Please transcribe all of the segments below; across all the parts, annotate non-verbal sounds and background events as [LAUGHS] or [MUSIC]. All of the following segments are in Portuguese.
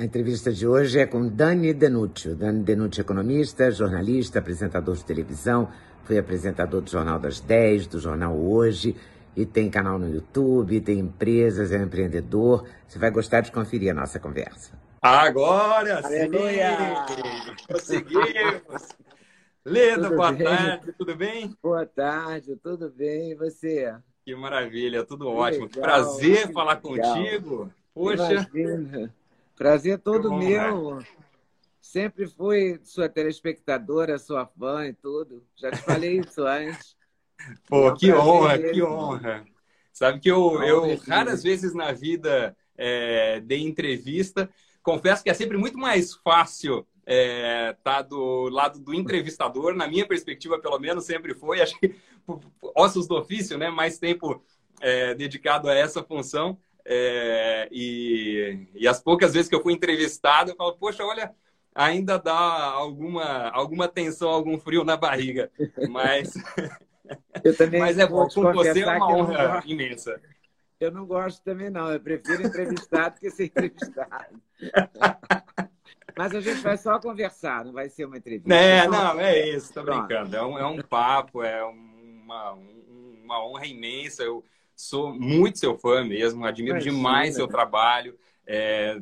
A entrevista de hoje é com Dani Denúcio. Dani Denúcio é economista, jornalista, apresentador de televisão, foi apresentador do Jornal das 10, do Jornal Hoje, e tem canal no YouTube, tem empresas, é um empreendedor. Você vai gostar de conferir a nossa conversa. Agora Aleluia! sim! Conseguimos! Leda, Tudo boa bem? tarde, tudo bem? Boa tarde, tudo bem? E você? Que maravilha, tudo Que ótimo. Que legal, prazer falar legal. contigo. Poxa, Imagina. Prazer todo bom, meu. Sempre fui sua telespectadora, sua fã e tudo. Já te falei isso antes. [LAUGHS] pô, É um que honra, mesmo. que honra. Sabe que eu, eu é raras vezes na vida é, dei entrevista. Confesso que é sempre muito mais fácil estar do lado do entrevistador, na minha perspectiva, pelo menos, sempre foi. Acho que ossos do ofício, né? Mais tempo é, dedicado a essa função. É, e, e as poucas vezes que eu fui entrevistado, eu falo, poxa, olha, ainda dá alguma, alguma tensão, algum frio na barriga. [LAUGHS] Mas, Eu também mas é bom, com você é uma honra gosto- imensa. Eu não gosto também, não. Eu prefiro entrevistar do que ser entrevistado. [LAUGHS] Mas a gente vai só conversar, não vai ser uma entrevista. É, Então, não, é isso, tô brincando. É um, é um papo, é uma, um- uma honra imensa. Eu sou muito seu fã mesmo, admiro Imagina. demais seu trabalho. É,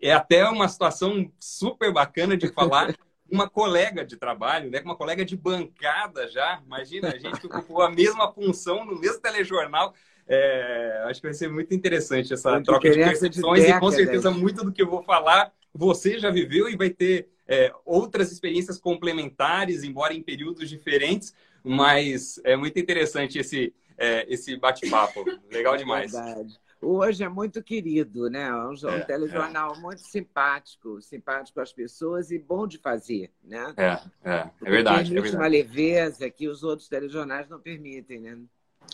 é até uma situação super bacana de falar [LAUGHS] uma colega de trabalho, né? Uma colega de bancada já. Imagina, a gente que ocupou a mesma função no mesmo telejornal. É, acho que vai ser muito interessante essa troca de diferença de percepções e com certeza muito do que eu vou falar você já viveu e vai ter é, outras experiências complementares, embora em períodos diferentes, mas é muito interessante esse, é, esse bate-papo. Legal demais. É verdade. Hoje é muito querido, né? É um, É, telejornal muito simpático, simpático às pessoas e bom de fazer, né? É, é, é verdade, é Permite uma verdade. leveza que os outros telejornais não permitem, né?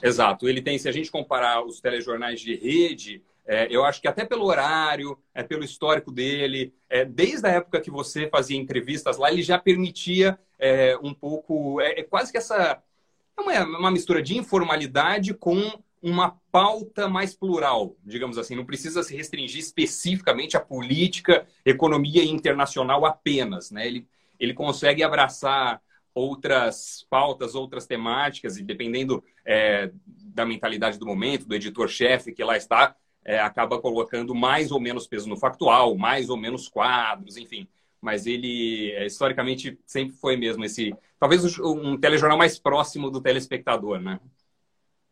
Exato. Ele tem, se a gente comparar os telejornais de rede, é, eu acho que até pelo horário, é, pelo histórico dele, é, desde a época que você fazia entrevistas lá, ele já permitia é, um pouco, é, é quase que essa é uma, uma mistura de informalidade com uma pauta mais plural, digamos assim. Não precisa se restringir especificamente à política, economia internacional apenas, né? Ele, ele consegue abraçar outras pautas, outras temáticas, e dependendo é, da mentalidade do momento, do editor-chefe que lá está, é, acaba colocando mais ou menos peso no factual, mais ou menos quadros, enfim. Mas ele, é, historicamente, sempre foi mesmo esse. Talvez um telejornal mais próximo do telespectador, né?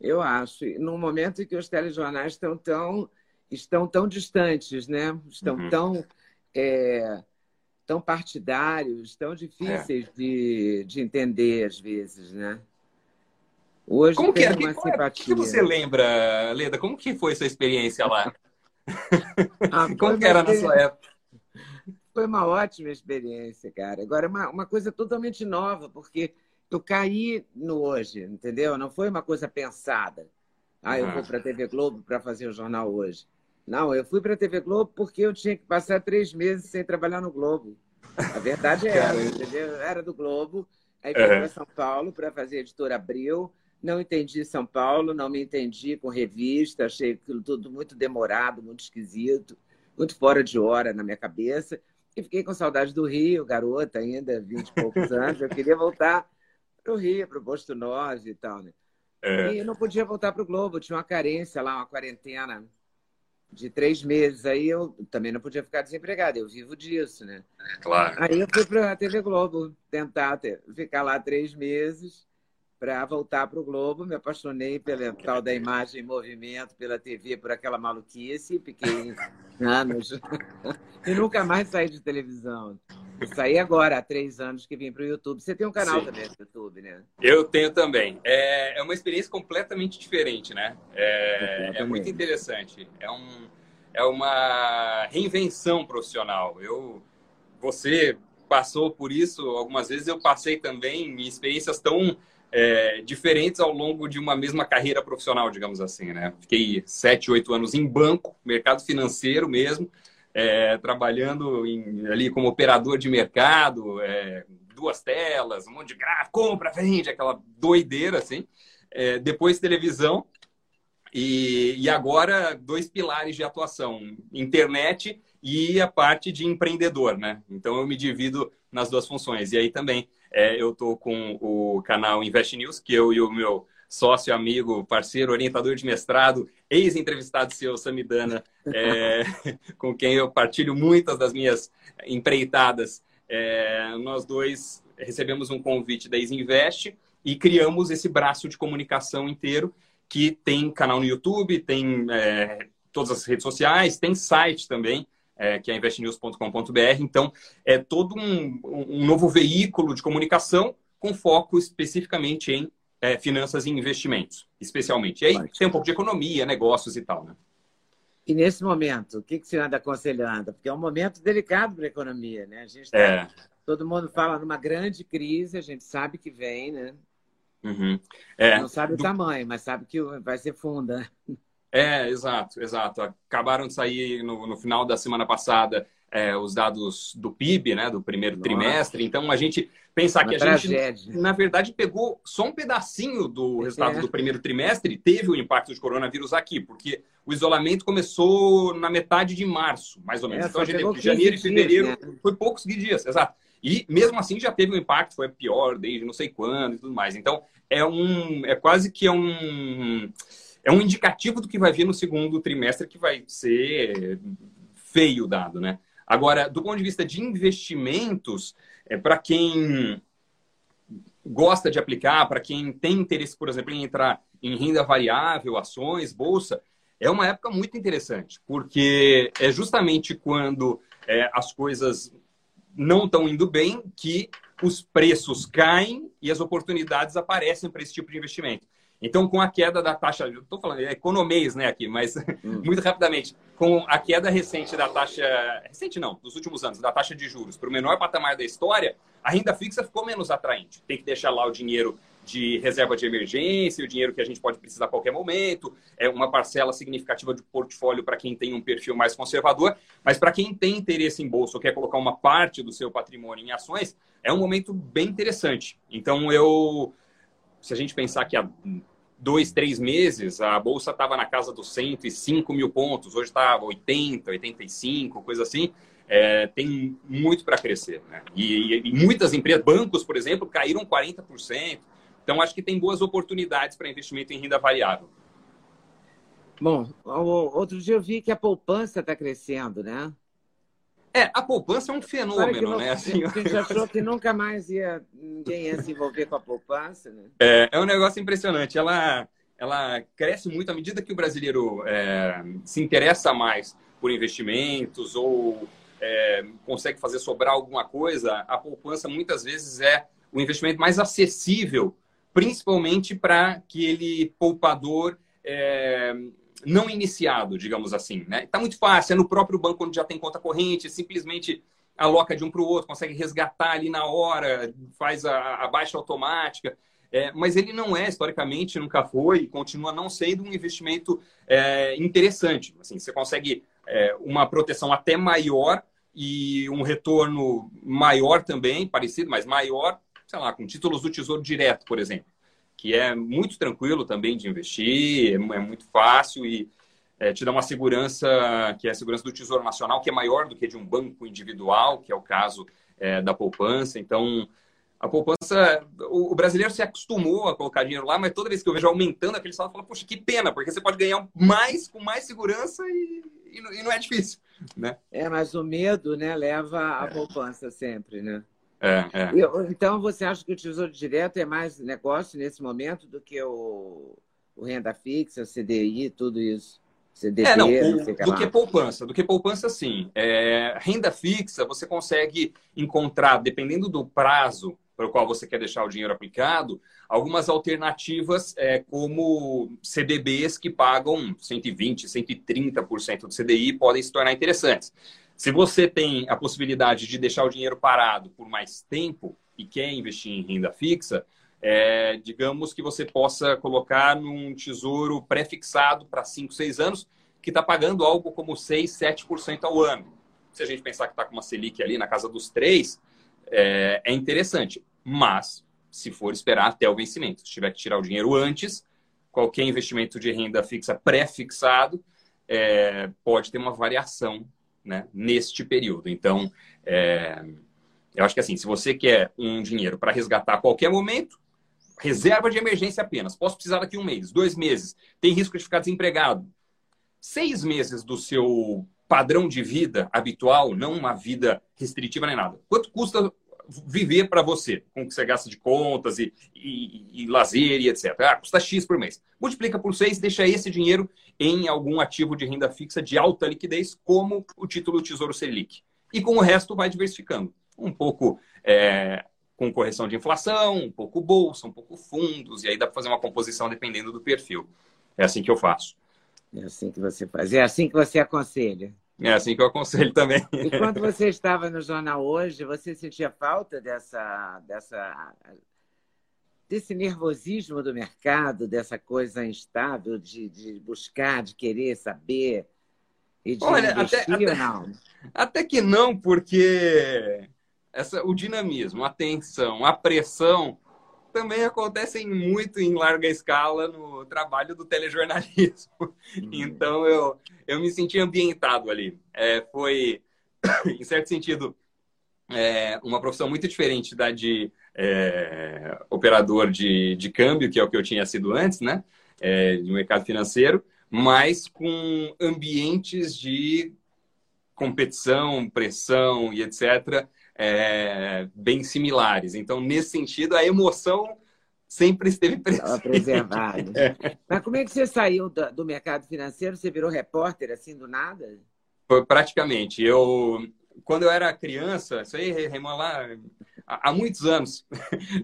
Eu acho. No momento em que os telejornais estão tão, estão tão distantes, né? Estão Uhum. tão, é, tão partidários, tão difíceis É. de, de entender às vezes, né? Hoje Como que tem era? uma Que, é- simpatia. que você lembra, Leda? Como que foi essa experiência lá? Ah, [LAUGHS] Como que era na sua época? Foi uma ótima experiência, cara. Agora, uma, uma coisa totalmente nova, porque eu caí no hoje, entendeu? Não foi uma coisa pensada. Ah, eu vou para a TV Globo para fazer o jornal hoje. Não, eu fui para a TV Globo porque eu tinha que passar três meses sem trabalhar no Globo. A verdade é [LAUGHS] essa, entendeu? Eu era do Globo, aí fui Uhum. para São Paulo para fazer editora Abril. Não entendi São Paulo, não me entendi com revista, achei aquilo tudo muito demorado, muito esquisito, muito fora de hora na minha cabeça. E fiquei com saudade do Rio, garota ainda, vinte e poucos anos. Eu queria voltar para o Rio, para o Posto 9 e tal, né? É, E não podia voltar para o Globo, tinha uma carência lá, uma quarentena de três meses. Aí eu também não podia ficar desempregada, eu vivo disso, né? claro. Aí eu fui para a TV Globo tentar ter- ficar lá três meses para voltar para o Globo. Me apaixonei pela tal da imagem em movimento, pela TV, por aquela maluquice. Fiquei [LAUGHS] anos [LAUGHS] e nunca mais saí de televisão. Eu saí agora, há três anos que vim para o YouTube. Você tem um canal Sim. também no YouTube, né? Eu tenho também. É, é uma experiência completamente diferente, né? É, é muito interessante. É, um, é uma reinvenção profissional. Eu, você passou por isso algumas vezes, eu passei também em experiências tão é, diferentes ao longo de uma mesma carreira profissional, digamos assim, né? Fiquei sete, oito anos em banco, mercado financeiro mesmo, é, trabalhando em, ali como operador de mercado, é, duas telas, um monte de gráfico, compra, vende, aquela doideira, assim. É, depois televisão e, e agora dois pilares de atuação, internet e a parte de empreendedor, né? Então eu me divido nas duas funções. E aí também é, eu estou com o canal Invest News, que eu e o meu sócio, amigo, parceiro, orientador de mestrado, ex-entrevistado seu, Samidana, é, [LAUGHS] com quem eu partilho muitas das minhas empreitadas. É, nós dois recebemos um convite da Ex-Invest e criamos esse braço de comunicação inteiro que tem canal no YouTube, tem é, todas as redes sociais, tem site também, é, que é investnews.com.br. Então, é todo um, um, novo veículo de comunicação com foco especificamente em é, finanças e investimentos, especialmente. E aí tem um pouco de economia, negócios e tal, né? E nesse momento, o que, que você anda aconselhando? Porque é um momento delicado para a economia, né? A gente tá, é. Todo mundo fala numa grande crise, a gente sabe que vem, né? Uhum. É, Não sabe o tamanho, mas sabe que vai ser funda. É, exato, exato. Acabaram de sair no, no final da semana passada é, os dados do PIB, né, do primeiro Nossa. trimestre. Então a gente pensar Uma que a tragédia. gente, na verdade, pegou só um pedacinho do resultado é. do primeiro trimestre, teve o impacto de coronavírus aqui, porque o isolamento começou na metade de março, mais ou menos. É, então a gente teve janeiro e fevereiro, né? foi poucos dias, exato. E mesmo assim já teve um impacto, foi pior desde não sei quando e tudo mais. Então é um, é quase que é um é um indicativo do que vai vir no segundo trimestre que vai ser feio dado, né? Agora, do ponto de vista de investimentos, é para quem gosta de aplicar, para quem tem interesse, por exemplo, em entrar em renda variável, ações, bolsa, é uma época muito interessante, porque é justamente quando é, as coisas não estão indo bem que os preços caem e as oportunidades aparecem para esse tipo de investimento. Então, com a queda da taxa, estou falando é economês, né, aqui, mas hum. [LAUGHS] muito rapidamente, com a queda recente da taxa, recente não, dos últimos anos, da taxa de juros para o menor patamar da história, a renda fixa ficou menos atraente. Tem que deixar lá o dinheiro de reserva de emergência, o dinheiro que a gente pode precisar a qualquer momento, é uma parcela significativa de portfólio para quem tem um perfil mais conservador, mas para quem tem interesse em bolsa ou quer colocar uma parte do seu patrimônio em ações, é um momento bem interessante. Então, eu, se a gente pensar que há dois, três meses, a bolsa estava na casa dos 105 mil pontos, hoje está 80, 85, coisa assim. É, tem muito para crescer. Né? E, e, e, muitas empresas, bancos, por exemplo, caíram 40%. Então, acho que tem boas oportunidades para investimento em renda variável. Bom, outro dia eu vi que a poupança está crescendo, né? É, a poupança é um fenômeno, não, né? Assim, [LAUGHS] a gente achou que [LAUGHS] nunca mais ia, ninguém ia se envolver com a poupança, né? É, é um negócio impressionante. Ela, ela cresce muito à medida que o brasileiro é, se interessa mais por investimentos ou é, consegue fazer sobrar alguma coisa. A poupança muitas vezes é o investimento mais acessível, principalmente para aquele poupador é, não iniciado, digamos assim. Né? Está muito fácil, é no próprio banco onde já tem conta corrente, simplesmente aloca de um para o outro, consegue resgatar ali na hora, faz a, a baixa automática. É, mas ele não é, historicamente, nunca foi e continua não sendo um investimento é, interessante. Assim, você consegue é, uma proteção até maior e um retorno maior também, parecido, mas maior, sei lá, com títulos do Tesouro Direto, por exemplo que é muito tranquilo também de investir, é, é muito fácil e é, te dá uma segurança, que é a segurança do Tesouro Nacional, que é maior do que de um banco individual, que é o caso é, da poupança. Então, a poupança, o, o, brasileiro se acostumou a colocar dinheiro lá, mas toda vez que eu vejo aumentando aquele saldo, eu falo, poxa, que pena, porque você pode ganhar mais com mais segurança e, e, e não é difícil, né? É, mas o medo, né, leva é. poupança sempre, né? É, é. Então, você acha que o Tesouro Direto é mais negócio nesse momento do que o, o renda fixa, o CDI, tudo isso? CDB, é, não, o, do que poupança. Do que poupança, sim. É, renda fixa, você consegue encontrar, dependendo do prazo para o qual você quer deixar o dinheiro aplicado, algumas alternativas é, como CDBs que pagam 120%, 130% do CDI podem se tornar interessantes. Se você tem a possibilidade de deixar o dinheiro parado por mais tempo e quer investir em renda fixa, é, digamos que você possa colocar num tesouro pré-fixado para 5, 6 anos, que está pagando algo como 6, 7% ao ano. Se a gente pensar que está com uma Selic ali na casa dos 3, é, é interessante. Mas, se for esperar até o vencimento, se tiver que tirar o dinheiro antes, qualquer investimento de renda fixa pré-fixado é, pode ter uma variação né, neste período. Então, é, eu acho que assim, se você quer um dinheiro para resgatar a qualquer momento, reserva de emergência apenas. Posso precisar daqui um mês, dois meses. Tem risco de ficar desempregado. Seis meses do seu padrão de vida habitual, não uma vida restritiva nem nada. Quanto custa viver para você, com o que você gasta de contas e, e, e, lazer e etc. Ah, custa X por mês. Multiplica por 6, deixa esse dinheiro em algum ativo de renda fixa de alta liquidez, como o título Tesouro Selic. E com o resto vai diversificando. Um pouco é, com correção de inflação, um pouco bolsa, um pouco fundos, e aí dá para fazer uma composição dependendo do perfil. É assim que eu faço. É assim que você faz. É assim que você aconselha. É assim que eu aconselho também. E quando você estava no jornal hoje, você sentia falta dessa, dessa, desse nervosismo do mercado, dessa coisa instável de, de buscar, de querer saber e de Olha, investir até, ou não? Até que não, porque essa, o dinamismo, a tensão, a pressão também acontecem muito em larga escala no trabalho do telejornalismo. Uhum. Então eu, eu me senti ambientado ali. É, foi, [COUGHS] em certo sentido, é, uma profissão muito diferente da de é, operador de, de câmbio, que é o que eu tinha sido antes, né? É, de mercado financeiro, mas com ambientes de competição, pressão e etc é, bem similares. Então, nesse sentido, a emoção sempre esteve presente. preservada. [LAUGHS] É. Mas como é que você saiu do, do, mercado financeiro? Você virou repórter assim do nada? Foi praticamente. Eu, quando eu era criança, isso aí, Raimon, lá há, muitos [LAUGHS] anos.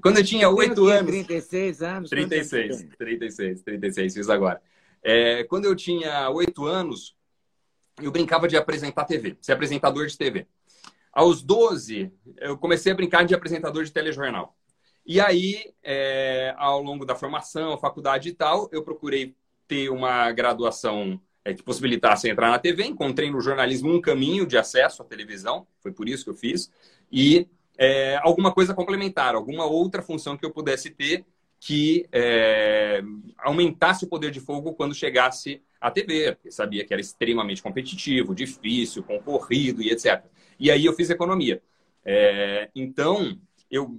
quando eu tinha oito anos. 36 anos? 36, 36, 36, fiz agora. É, quando eu tinha oito anos, eu brincava de apresentar TV, ser apresentador de TV. Aos 12, eu comecei a brincar de apresentador de telejornal. E aí, é, ao longo da formação, faculdade e tal, eu procurei ter uma graduação é, que possibilitasse entrar na TV. Encontrei no jornalismo um caminho de acesso à televisão, foi por isso que eu fiz. E é, alguma coisa complementar, alguma outra função que eu pudesse ter que é, aumentasse o poder de fogo quando chegasse à TV, porque sabia que era extremamente competitivo, difícil, concorrido e etc. E aí eu fiz economia. É, então, eu,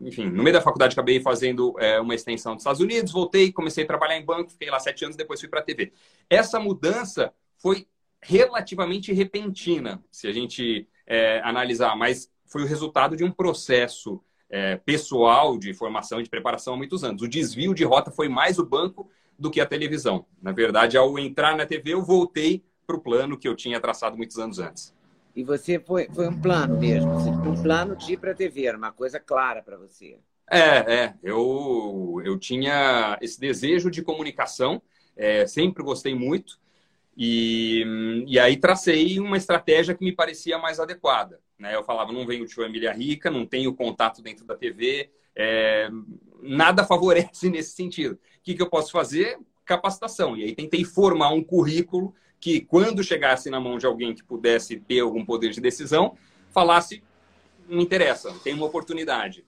enfim, no meio da faculdade acabei fazendo é, uma extensão dos Estados Unidos, voltei, comecei a trabalhar em banco, fiquei lá sete anos, depois fui para a TV. Essa mudança foi relativamente repentina, se a gente é, analisar, mas foi o resultado de um processo é, pessoal de formação e de preparação há muitos anos. O desvio de rota foi mais o banco do que a televisão. Na verdade, ao entrar na TV, eu voltei para o plano que eu tinha traçado muitos anos antes. E você foi, foi um plano mesmo, assim, um plano de ir para a TV, era uma coisa clara para você. É, é. Eu, eu tinha esse desejo de comunicação, é, sempre gostei muito. E, e aí tracei uma estratégia que me parecia mais adequada. Né? Eu falava, não venho de família rica, não tenho contato dentro da TV, é, nada favorece [LAUGHS] nesse sentido. O que, que eu posso fazer? Capacitação. E aí tentei formar um currículo que, quando chegasse na mão de alguém que pudesse ter algum poder de decisão, falasse: não interessa, tem uma oportunidade.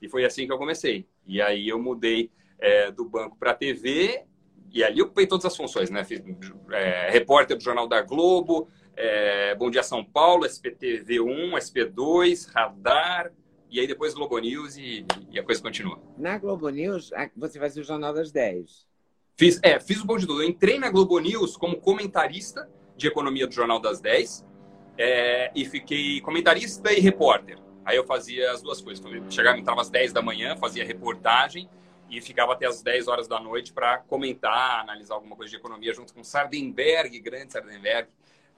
E foi assim que eu comecei. E aí eu mudei é, do banco para a TV, e ali eu ocupei todas as funções, né? Fiz é, repórter do Jornal da Globo, é, Bom Dia São Paulo, SPTV1, SP2, Radar, e aí depois Globo News e, e, a coisa continua. Na Globo News, você fazia o Jornal das 10. Fiz, é, fiz o Bom de Tudo. Eu entrei na Globo News como comentarista de economia do Jornal das 10 é, e fiquei comentarista e repórter. Aí eu fazia as duas coisas. Chegava, entrava às 10 da manhã, fazia reportagem e ficava até as 10 horas da noite para comentar, analisar alguma coisa de economia junto com Sardenberg, grande Sardenberg,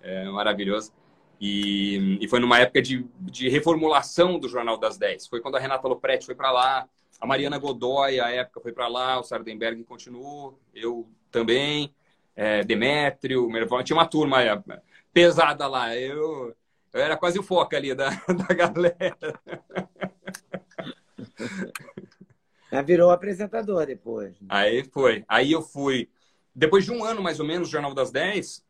é, maravilhoso. E, e, foi numa época de, de reformulação do Jornal das 10. Foi quando a Renata Lopretti foi para lá, a Mariana Godoy, a época, foi para lá, o Sardenberg continuou, eu também, é, Demétrio, Merval, tinha uma turma. É, pesada lá. Eu, eu era quase o foco ali da, [LAUGHS] da galera. virou apresentador depois. Né? Aí foi. Aí eu fui. Depois de um ano, mais ou menos, Jornal das 10,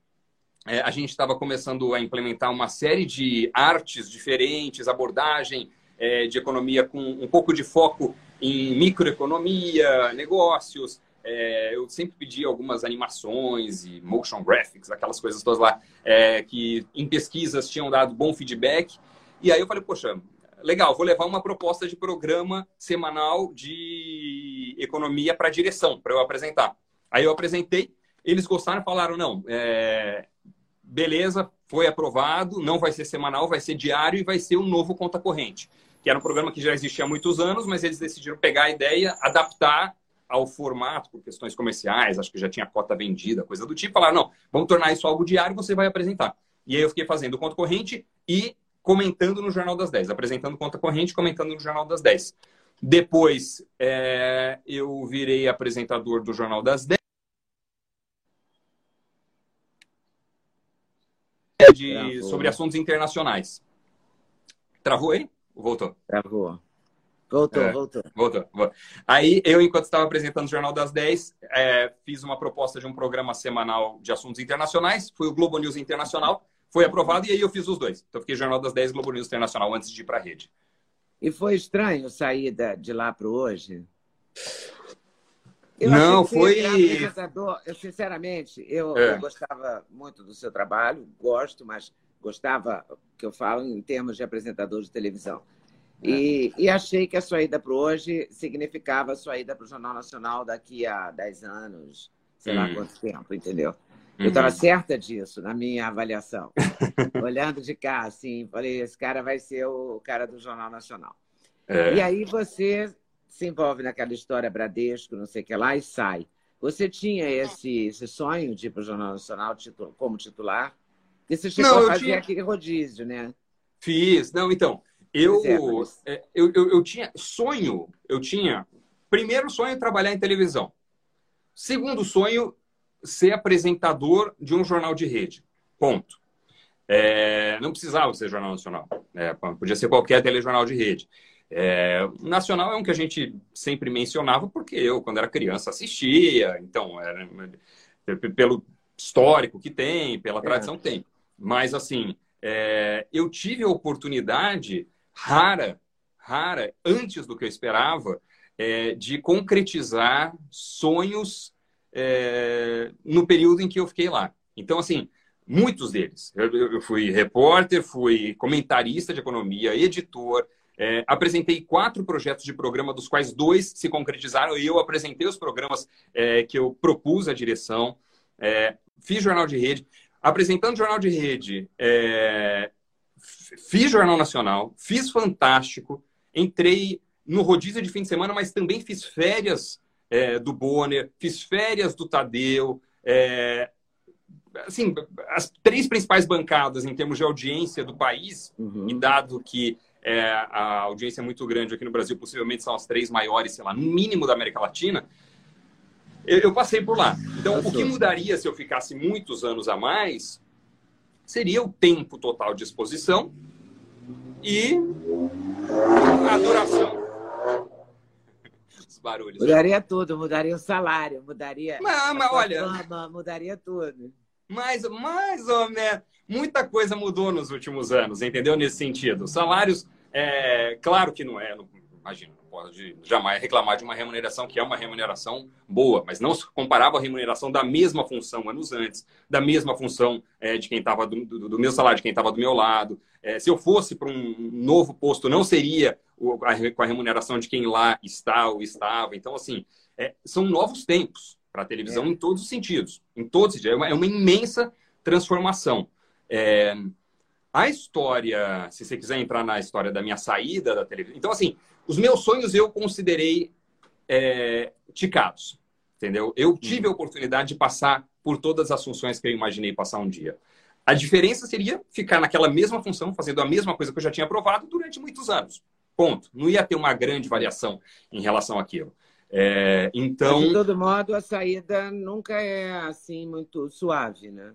é, a gente estava começando a implementar uma série de artes diferentes, abordagem é, de economia com um pouco de foco em microeconomia, negócios. É, eu sempre pedi algumas animações e motion graphics, aquelas coisas todas lá, é, que em pesquisas tinham dado bom feedback. E aí eu falei, poxa, legal, vou levar uma proposta de programa semanal de economia para direção, para eu apresentar. Aí eu apresentei, eles gostaram e falaram, não, é, beleza, foi aprovado, não vai ser semanal, vai ser diário e vai ser um novo conta corrente, que era um programa que já existia há muitos anos, mas eles decidiram pegar a ideia, adaptar ao formato por questões comerciais, acho que já tinha cota vendida, coisa do tipo, falaram, não, vamos tornar isso algo diário, você vai apresentar. E aí eu fiquei fazendo conta corrente e comentando no Jornal das 10, apresentando conta corrente, comentando no Jornal das 10. Depois, é, eu virei apresentador do Jornal das 10. De, sobre assuntos internacionais. Travou aí? Voltou? Travou. Voltou, é, voltou. Voltou. Aí, eu, enquanto estava apresentando o Jornal das 10, é, fiz uma proposta de um programa semanal de assuntos internacionais. Foi o Globo News Internacional foi aprovado e aí eu fiz os dois. Então, fiquei Jornal das 10 Globo News Internacional antes de ir para a rede. E foi estranho sair de lá para hoje? Eu não, foi. Eu, sinceramente, eu, é. eu, gostava muito do seu trabalho, gosto, mas gostava, que eu falo em termos de apresentador de televisão. É. E, e, achei que a sua ida para hoje significava a sua ida para o Jornal Nacional daqui a 10 anos, sei hum. lá quanto tempo, entendeu? Eu estava uhum. certa disso na minha avaliação. [LAUGHS] Olhando de cá, assim, falei, esse cara vai ser o cara do Jornal Nacional. É. E aí você se envolve naquela história Bradesco, não sei o que lá, e sai. Você tinha esse, esse sonho de ir para o Jornal Nacional como titular? E você chegou não, a fazer tinha... aquele rodízio, né? Fiz. Não, então, eu, é, eu, eu, eu tinha sonho, eu tinha... Primeiro sonho, trabalhar em televisão. Segundo sonho, ser apresentador de um jornal de rede. Ponto. É, não precisava ser jornal nacional. É, podia ser qualquer telejornal de rede. É, nacional é um que a gente sempre mencionava porque eu, quando era criança, assistia. Então, era, pelo histórico que tem, pela tradição que tem. Mas, assim, é, eu tive a oportunidade rara, rara, antes do que eu esperava, é, de concretizar sonhos é, no período em que eu fiquei lá. Então, assim, muitos deles. Eu, eu fui repórter, fui comentarista de economia, editor, é, apresentei quatro projetos de programa, dos quais dois se concretizaram, e eu apresentei os programas é, que eu propus à direção. É, fiz jornal de rede. Apresentando jornal de rede, é, fiz jornal nacional, fiz fantástico, entrei no rodízio de fim de semana, mas também fiz férias é, do Bonner, fiz férias do Tadeu. É, assim, as três principais bancadas em termos de audiência do país, uhum. e dado que é, a audiência é muito grande aqui no Brasil, possivelmente são as três maiores, sei lá, no mínimo da América Latina, eu, eu passei por lá. Então, o que mudaria se eu ficasse muitos anos a mais seria o tempo total de exposição e a duração barulhos. Mudaria tudo, mudaria o salário, mudaria mas, mas, olha, fama, mudaria tudo. Mas mais ou menos, muita coisa mudou nos últimos anos, entendeu? Nesse sentido. Salários, é, claro que não é, não, imagina, pode jamais reclamar de uma remuneração que é uma remuneração boa, mas não se comparava a remuneração da mesma função anos antes, da mesma função é, de quem estava do, do, do, meu salário, de quem estava do meu lado. É, se eu fosse para um novo posto, não seria o, a, com a remuneração de quem lá está ou estava. Então, assim, é, são novos tempos para a televisão é. em todos os sentidos. Em todos os sentidos. É uma, é imensa transformação. É, a história, se você quiser entrar na história da minha saída da televisão. Então, assim, os meus sonhos eu considerei é, ticados. Entendeu? Eu tive a oportunidade de passar por todas as funções que eu imaginei passar um dia. A diferença seria ficar naquela mesma função, fazendo a mesma coisa que eu já tinha aprovado durante muitos anos. Ponto. Não ia ter uma grande variação em relação àquilo. É, então. Mas, de todo modo, a saída nunca é assim muito suave, né?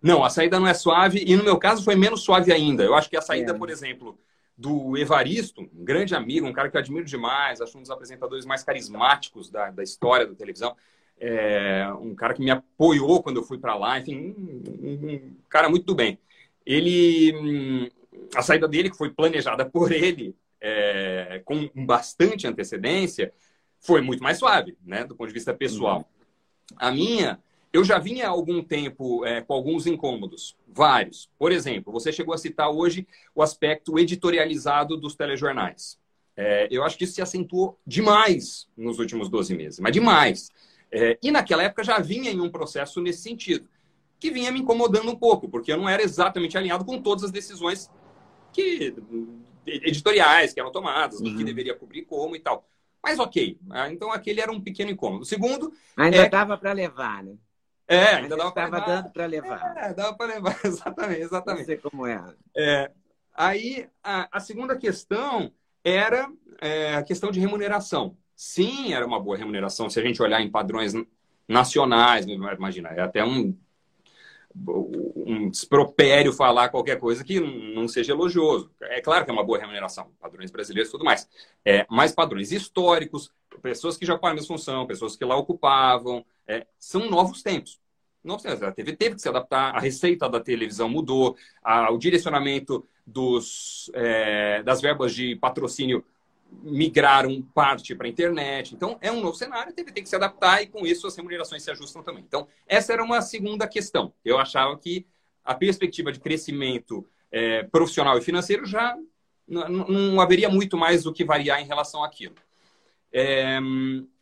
Não, a saída não é suave e no meu caso foi menos suave ainda. Eu acho que a saída, é. por exemplo, do Evaristo, um grande amigo, um cara que eu admiro demais, acho um dos apresentadores mais carismáticos da, da história da televisão, é, um cara que me apoiou quando eu fui para lá, enfim, um, um, cara muito do bem. Ele, hum, a saída dele, que foi planejada [LAUGHS] por ele, é, com bastante antecedência, foi muito mais suave, né, do ponto de vista pessoal. Uhum. A minha eu já vinha há algum tempo é, com alguns incômodos, vários. Por exemplo, você chegou a citar hoje o aspecto editorializado dos telejornais. É, eu acho que isso se acentuou demais nos últimos 12 meses, mas demais. É, e naquela época já vinha em um processo nesse sentido, que vinha me incomodando um pouco, porque eu não era exatamente alinhado com todas as decisões que editoriais que eram tomadas, uhum. que deveria cobrir como e tal. Mas ok, ah, então aquele era um pequeno incômodo. O segundo. Ainda dava é... para levar, né? É, ainda dava para levar. dando para levar. É, dava para levar, [LAUGHS] exatamente, exatamente. Não sei como é. é aí, a, a, segunda questão era é, a questão de remuneração. Sim, era uma boa remuneração. Se a gente olhar em padrões nacionais, imagina, é até um, um despropério falar qualquer coisa que não seja elogioso. É claro que é uma boa remuneração, padrões brasileiros e tudo mais. É, mas padrões históricos, pessoas que já ocuparam a mesma função, pessoas que lá ocupavam, é, são novos tempos. Novos tempos. A TV teve que se adaptar, a receita da televisão mudou, a, o direcionamento dos, é, das verbas de patrocínio migraram parte para a internet. Então, é um novo cenário, a TV tem que se adaptar e, com isso, as remunerações se ajustam também. Então, essa era uma segunda questão. Eu achava que a perspectiva de crescimento é, profissional e financeiro já não, não, haveria muito mais o que variar em relação àquilo. É,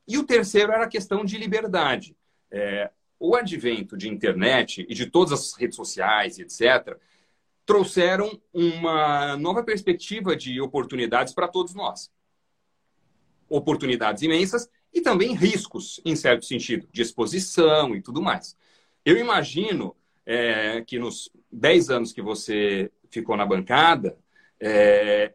e o terceiro era a questão de liberdade. É, o advento de internet e de todas as redes sociais etc., trouxeram uma nova perspectiva de oportunidades para todos nós. Oportunidades imensas e também riscos, em certo sentido, de exposição e tudo mais. Eu imagino é, que nos 10 anos que você ficou na bancada, é,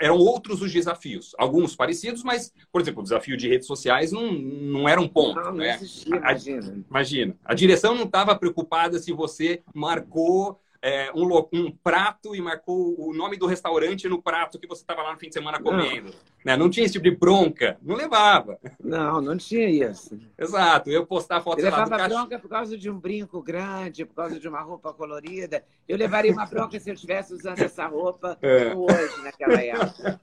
eram outros os desafios. Alguns parecidos, mas, por exemplo, o desafio de redes sociais não, não era um ponto. Não, não né? existia, imagina. Imagina. A direção não estava preocupada se você marcou é, um, um, prato e marcou o nome do restaurante no prato que você estava lá no fim de semana comendo. Não. Né? não tinha esse tipo de bronca. Não levava. Não, não tinha isso. Exato. Eu postar foto eu levava lá, bronca por causa de um brinco grande, por causa de uma roupa colorida. Eu levaria uma bronca se eu estivesse usando essa roupa [LAUGHS] é. hoje, naquela época.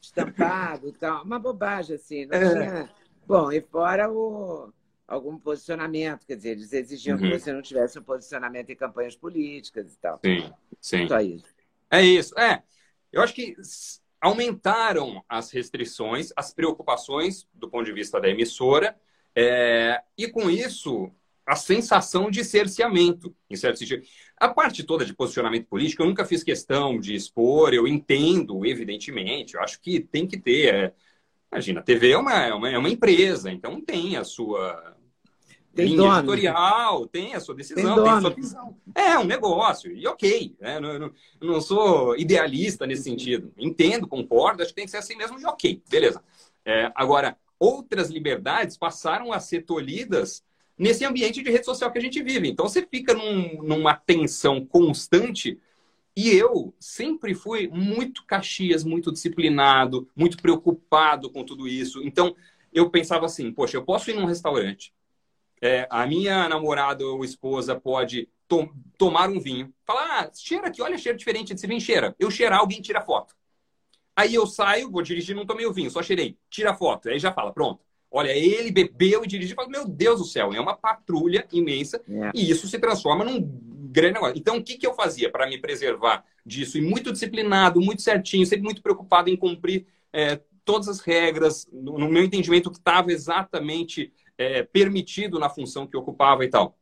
Estampado e tal. Uma bobagem, assim. Não é. tinha... Bom, e fora o algum posicionamento, quer dizer, eles exigiam uhum. que você não tivesse um posicionamento em campanhas políticas e tal. Sim, sim. Só isso. É isso. É, eu acho que aumentaram as restrições, as preocupações do ponto de vista da emissora, é, e com isso a sensação de cerceamento, em certo sentido. A parte toda de posicionamento político, eu nunca fiz questão de expor, eu entendo, evidentemente, eu acho que tem que ter. É, imagina, a TV é uma, é uma, é uma empresa, então tem a sua tem linha dono. editorial, tem a sua decisão, tem, tem, a sua visão. É um negócio, e ok. Né? Não, não, não, sou idealista nesse sentido. Entendo, concordo, acho que tem que ser assim mesmo, e ok, beleza. É, agora, outras liberdades passaram a ser tolhidas nesse ambiente de rede social que a gente vive. Então, você fica num, numa tensão constante. E eu sempre fui muito caxias, muito disciplinado, muito preocupado com tudo isso. Então, eu pensava assim: poxa, eu posso ir num restaurante, é, a minha namorada ou esposa pode to tomar um vinho, falar, ah, cheira aqui, olha, cheiro diferente desse vinho, cheira. Eu cheirar, alguém tira foto. Aí eu saio, vou dirigir, não tomei o vinho, só cheirei, tira foto. Aí já fala, pronto. Olha, ele bebeu e dirigiu, fala, meu Deus do céu, é uma patrulha imensa é. e isso se transforma num grande negócio. Então, o que, que eu fazia para me preservar disso? E muito disciplinado, muito certinho, sempre muito preocupado em cumprir é, todas as regras, no, no meu entendimento, que estava exatamente é, permitido na função que ocupava e tal.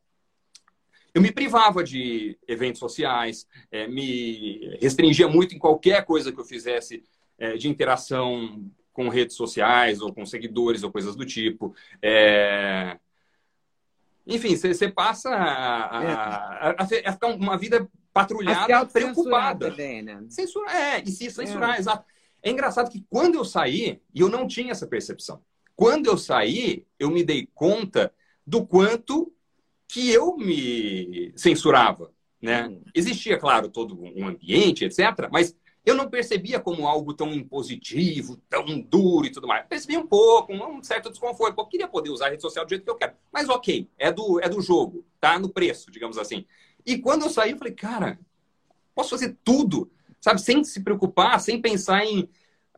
Eu me privava de eventos sociais, é, me restringia muito em qualquer coisa que eu fizesse é, de interação com redes sociais ou com seguidores ou coisas do tipo. É... Enfim, você passa a, a, a, a, ficar uma vida patrulhada, preocupada. Também, né? Censurar, é, e se censurar, é. exato. É engraçado que quando eu saí, eu não tinha essa percepção. Quando eu saí, eu me dei conta do quanto que eu me censurava, né? Uhum. Existia, claro, todo um ambiente, etc., mas eu não percebia como algo tão impositivo, tão duro e tudo mais. Percebi um pouco, um certo desconforto. Eu queria poder usar a rede social do jeito que eu quero. Mas ok, é do, é do jogo, tá? No preço, digamos assim. E quando eu saí, eu falei, cara, posso fazer tudo, sabe? Sem se preocupar, sem pensar em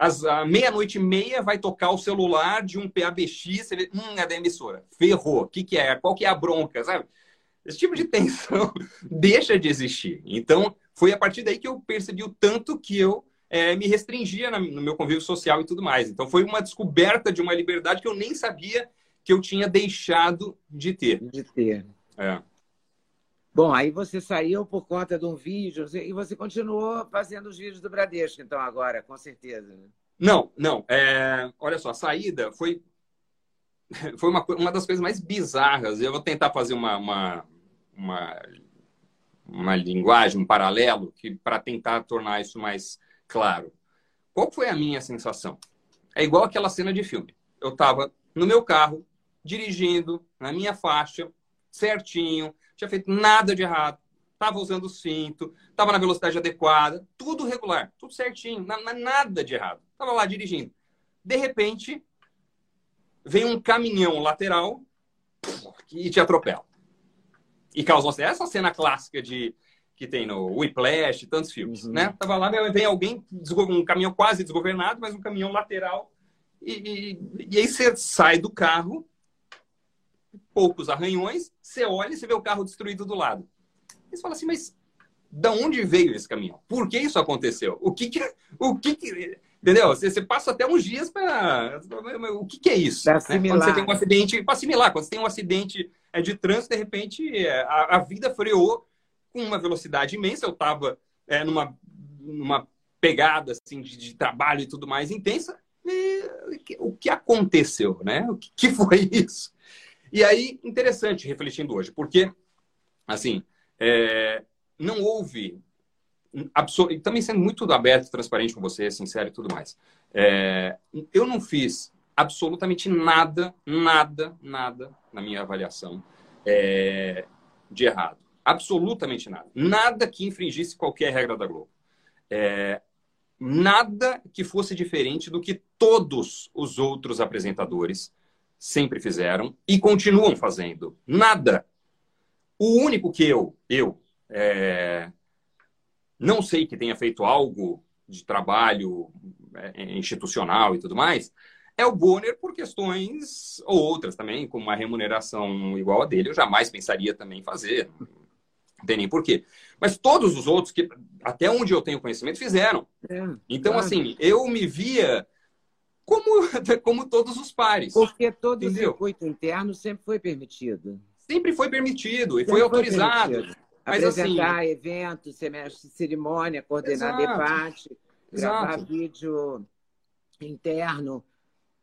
às meia-noite e meia vai tocar o celular de um PABX, você vê, hum, é da emissora. Ferrou. O que, que é? Qual que é a bronca, sabe? Esse tipo de [LAUGHS] tensão deixa de existir. Então, foi a partir daí que eu percebi o tanto que eu é, me restringia no meu convívio social e tudo mais. Então, foi uma descoberta de uma liberdade que eu nem sabia que eu tinha deixado de ter. De ter. É. Bom, aí você saiu por conta de um vídeo e você continuou fazendo os vídeos do Bradesco, então, agora, com certeza. Né? Não, não. É... Olha só, a saída foi, [LAUGHS] foi uma, uma das coisas mais bizarras. Eu vou tentar fazer uma, uma, uma, uma linguagem, um paralelo, para tentar tornar isso mais claro. Qual foi a minha sensação? É igual aquela cena de filme. Eu estava no meu carro, dirigindo, na minha faixa, certinho, tinha feito nada de errado, estava usando o cinto, estava na velocidade adequada, tudo regular, tudo certinho, nada de errado. Estava lá dirigindo. De repente, vem um caminhão lateral e te atropela. E causa essa cena clássica de que tem no Whiplash, tantos filmes, uhum. né? Tava lá, vem alguém, um caminhão quase desgovernado, mas um caminhão lateral, e, e, e aí você sai do carro poucos arranhões, você olha e você vê o carro destruído do lado. E você fala assim, mas da onde veio esse caminhão? Por que isso aconteceu? O que que, o que, que entendeu? Você, você, passa até uns dias para o que, que é isso? Né? Quando você tem um acidente, para assimilar, quando você tem um acidente é, de trânsito, de repente é, a, a vida freou com uma velocidade imensa. Eu estava é, numa, numa pegada assim de, de, trabalho e tudo mais intensa. E, o que aconteceu, né? O que, que foi isso? E aí, interessante, refletindo hoje, porque, assim, é, não houve. Também sendo muito aberto, transparente com você, sincero e tudo mais. É, eu não fiz absolutamente nada, nada, nada na minha avaliação é, de errado. Absolutamente nada. Nada que infringisse qualquer regra da Globo. É, nada que fosse diferente do que todos os outros apresentadores sempre fizeram e continuam fazendo. Nada. O único que eu, eu, é, não sei que tenha feito algo de trabalho é, institucional e tudo mais, é o Bonner por questões ou outras também, com uma remuneração igual a dele, eu jamais pensaria também fazer. Não tem nem porquê. Mas todos os outros que, até onde eu tenho conhecimento, fizeram. É, então, claro. assim, eu me via como, [LAUGHS] como todos os pares. Porque todo entendeu? o circuito interno sempre foi permitido. Sempre foi permitido e sempre foi autorizado. Foi Mas, assim, Apresentar assim... eventos, semestre de cerimônia, coordenar Exato. debate, gravar Exato. vídeo interno.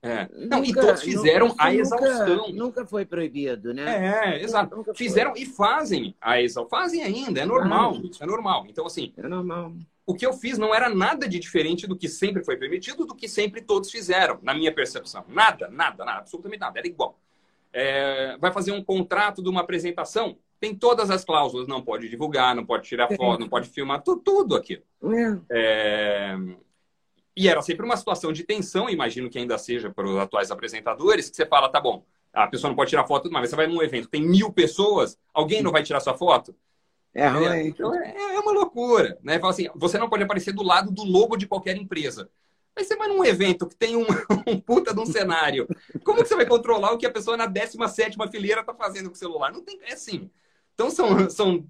É. Não, nunca, e todos fizeram nunca, a exaustão. Nunca, nunca, foi proibido, né? É, exato. Fizeram e fazem a exaustão. Fazem ainda, é normal. Ah, isso é normal. Então, assim. É normal o que eu fiz não era nada de diferente do que sempre foi permitido, do que sempre todos fizeram, na minha percepção. Nada, nada, nada, absolutamente nada, era igual. É, vai fazer um contrato de uma apresentação, tem todas as cláusulas, não pode divulgar, não pode tirar foto, não pode filmar, tudo, tudo aquilo. É. é, e era sempre uma situação de tensão, imagino que ainda seja para os atuais apresentadores, que você fala, tá bom, a pessoa não pode tirar foto, mas você vai num evento, tem mil pessoas, alguém não vai tirar sua foto? É ruim. Então é, é, uma loucura. Né? Fala assim, você não pode aparecer do lado do logo de qualquer empresa. Mas você vai num evento que tem um, [LAUGHS] um puta de um cenário. Como que você vai controlar o que a pessoa na 17 fileira está fazendo com o celular? Não tem. É assim. Então são, são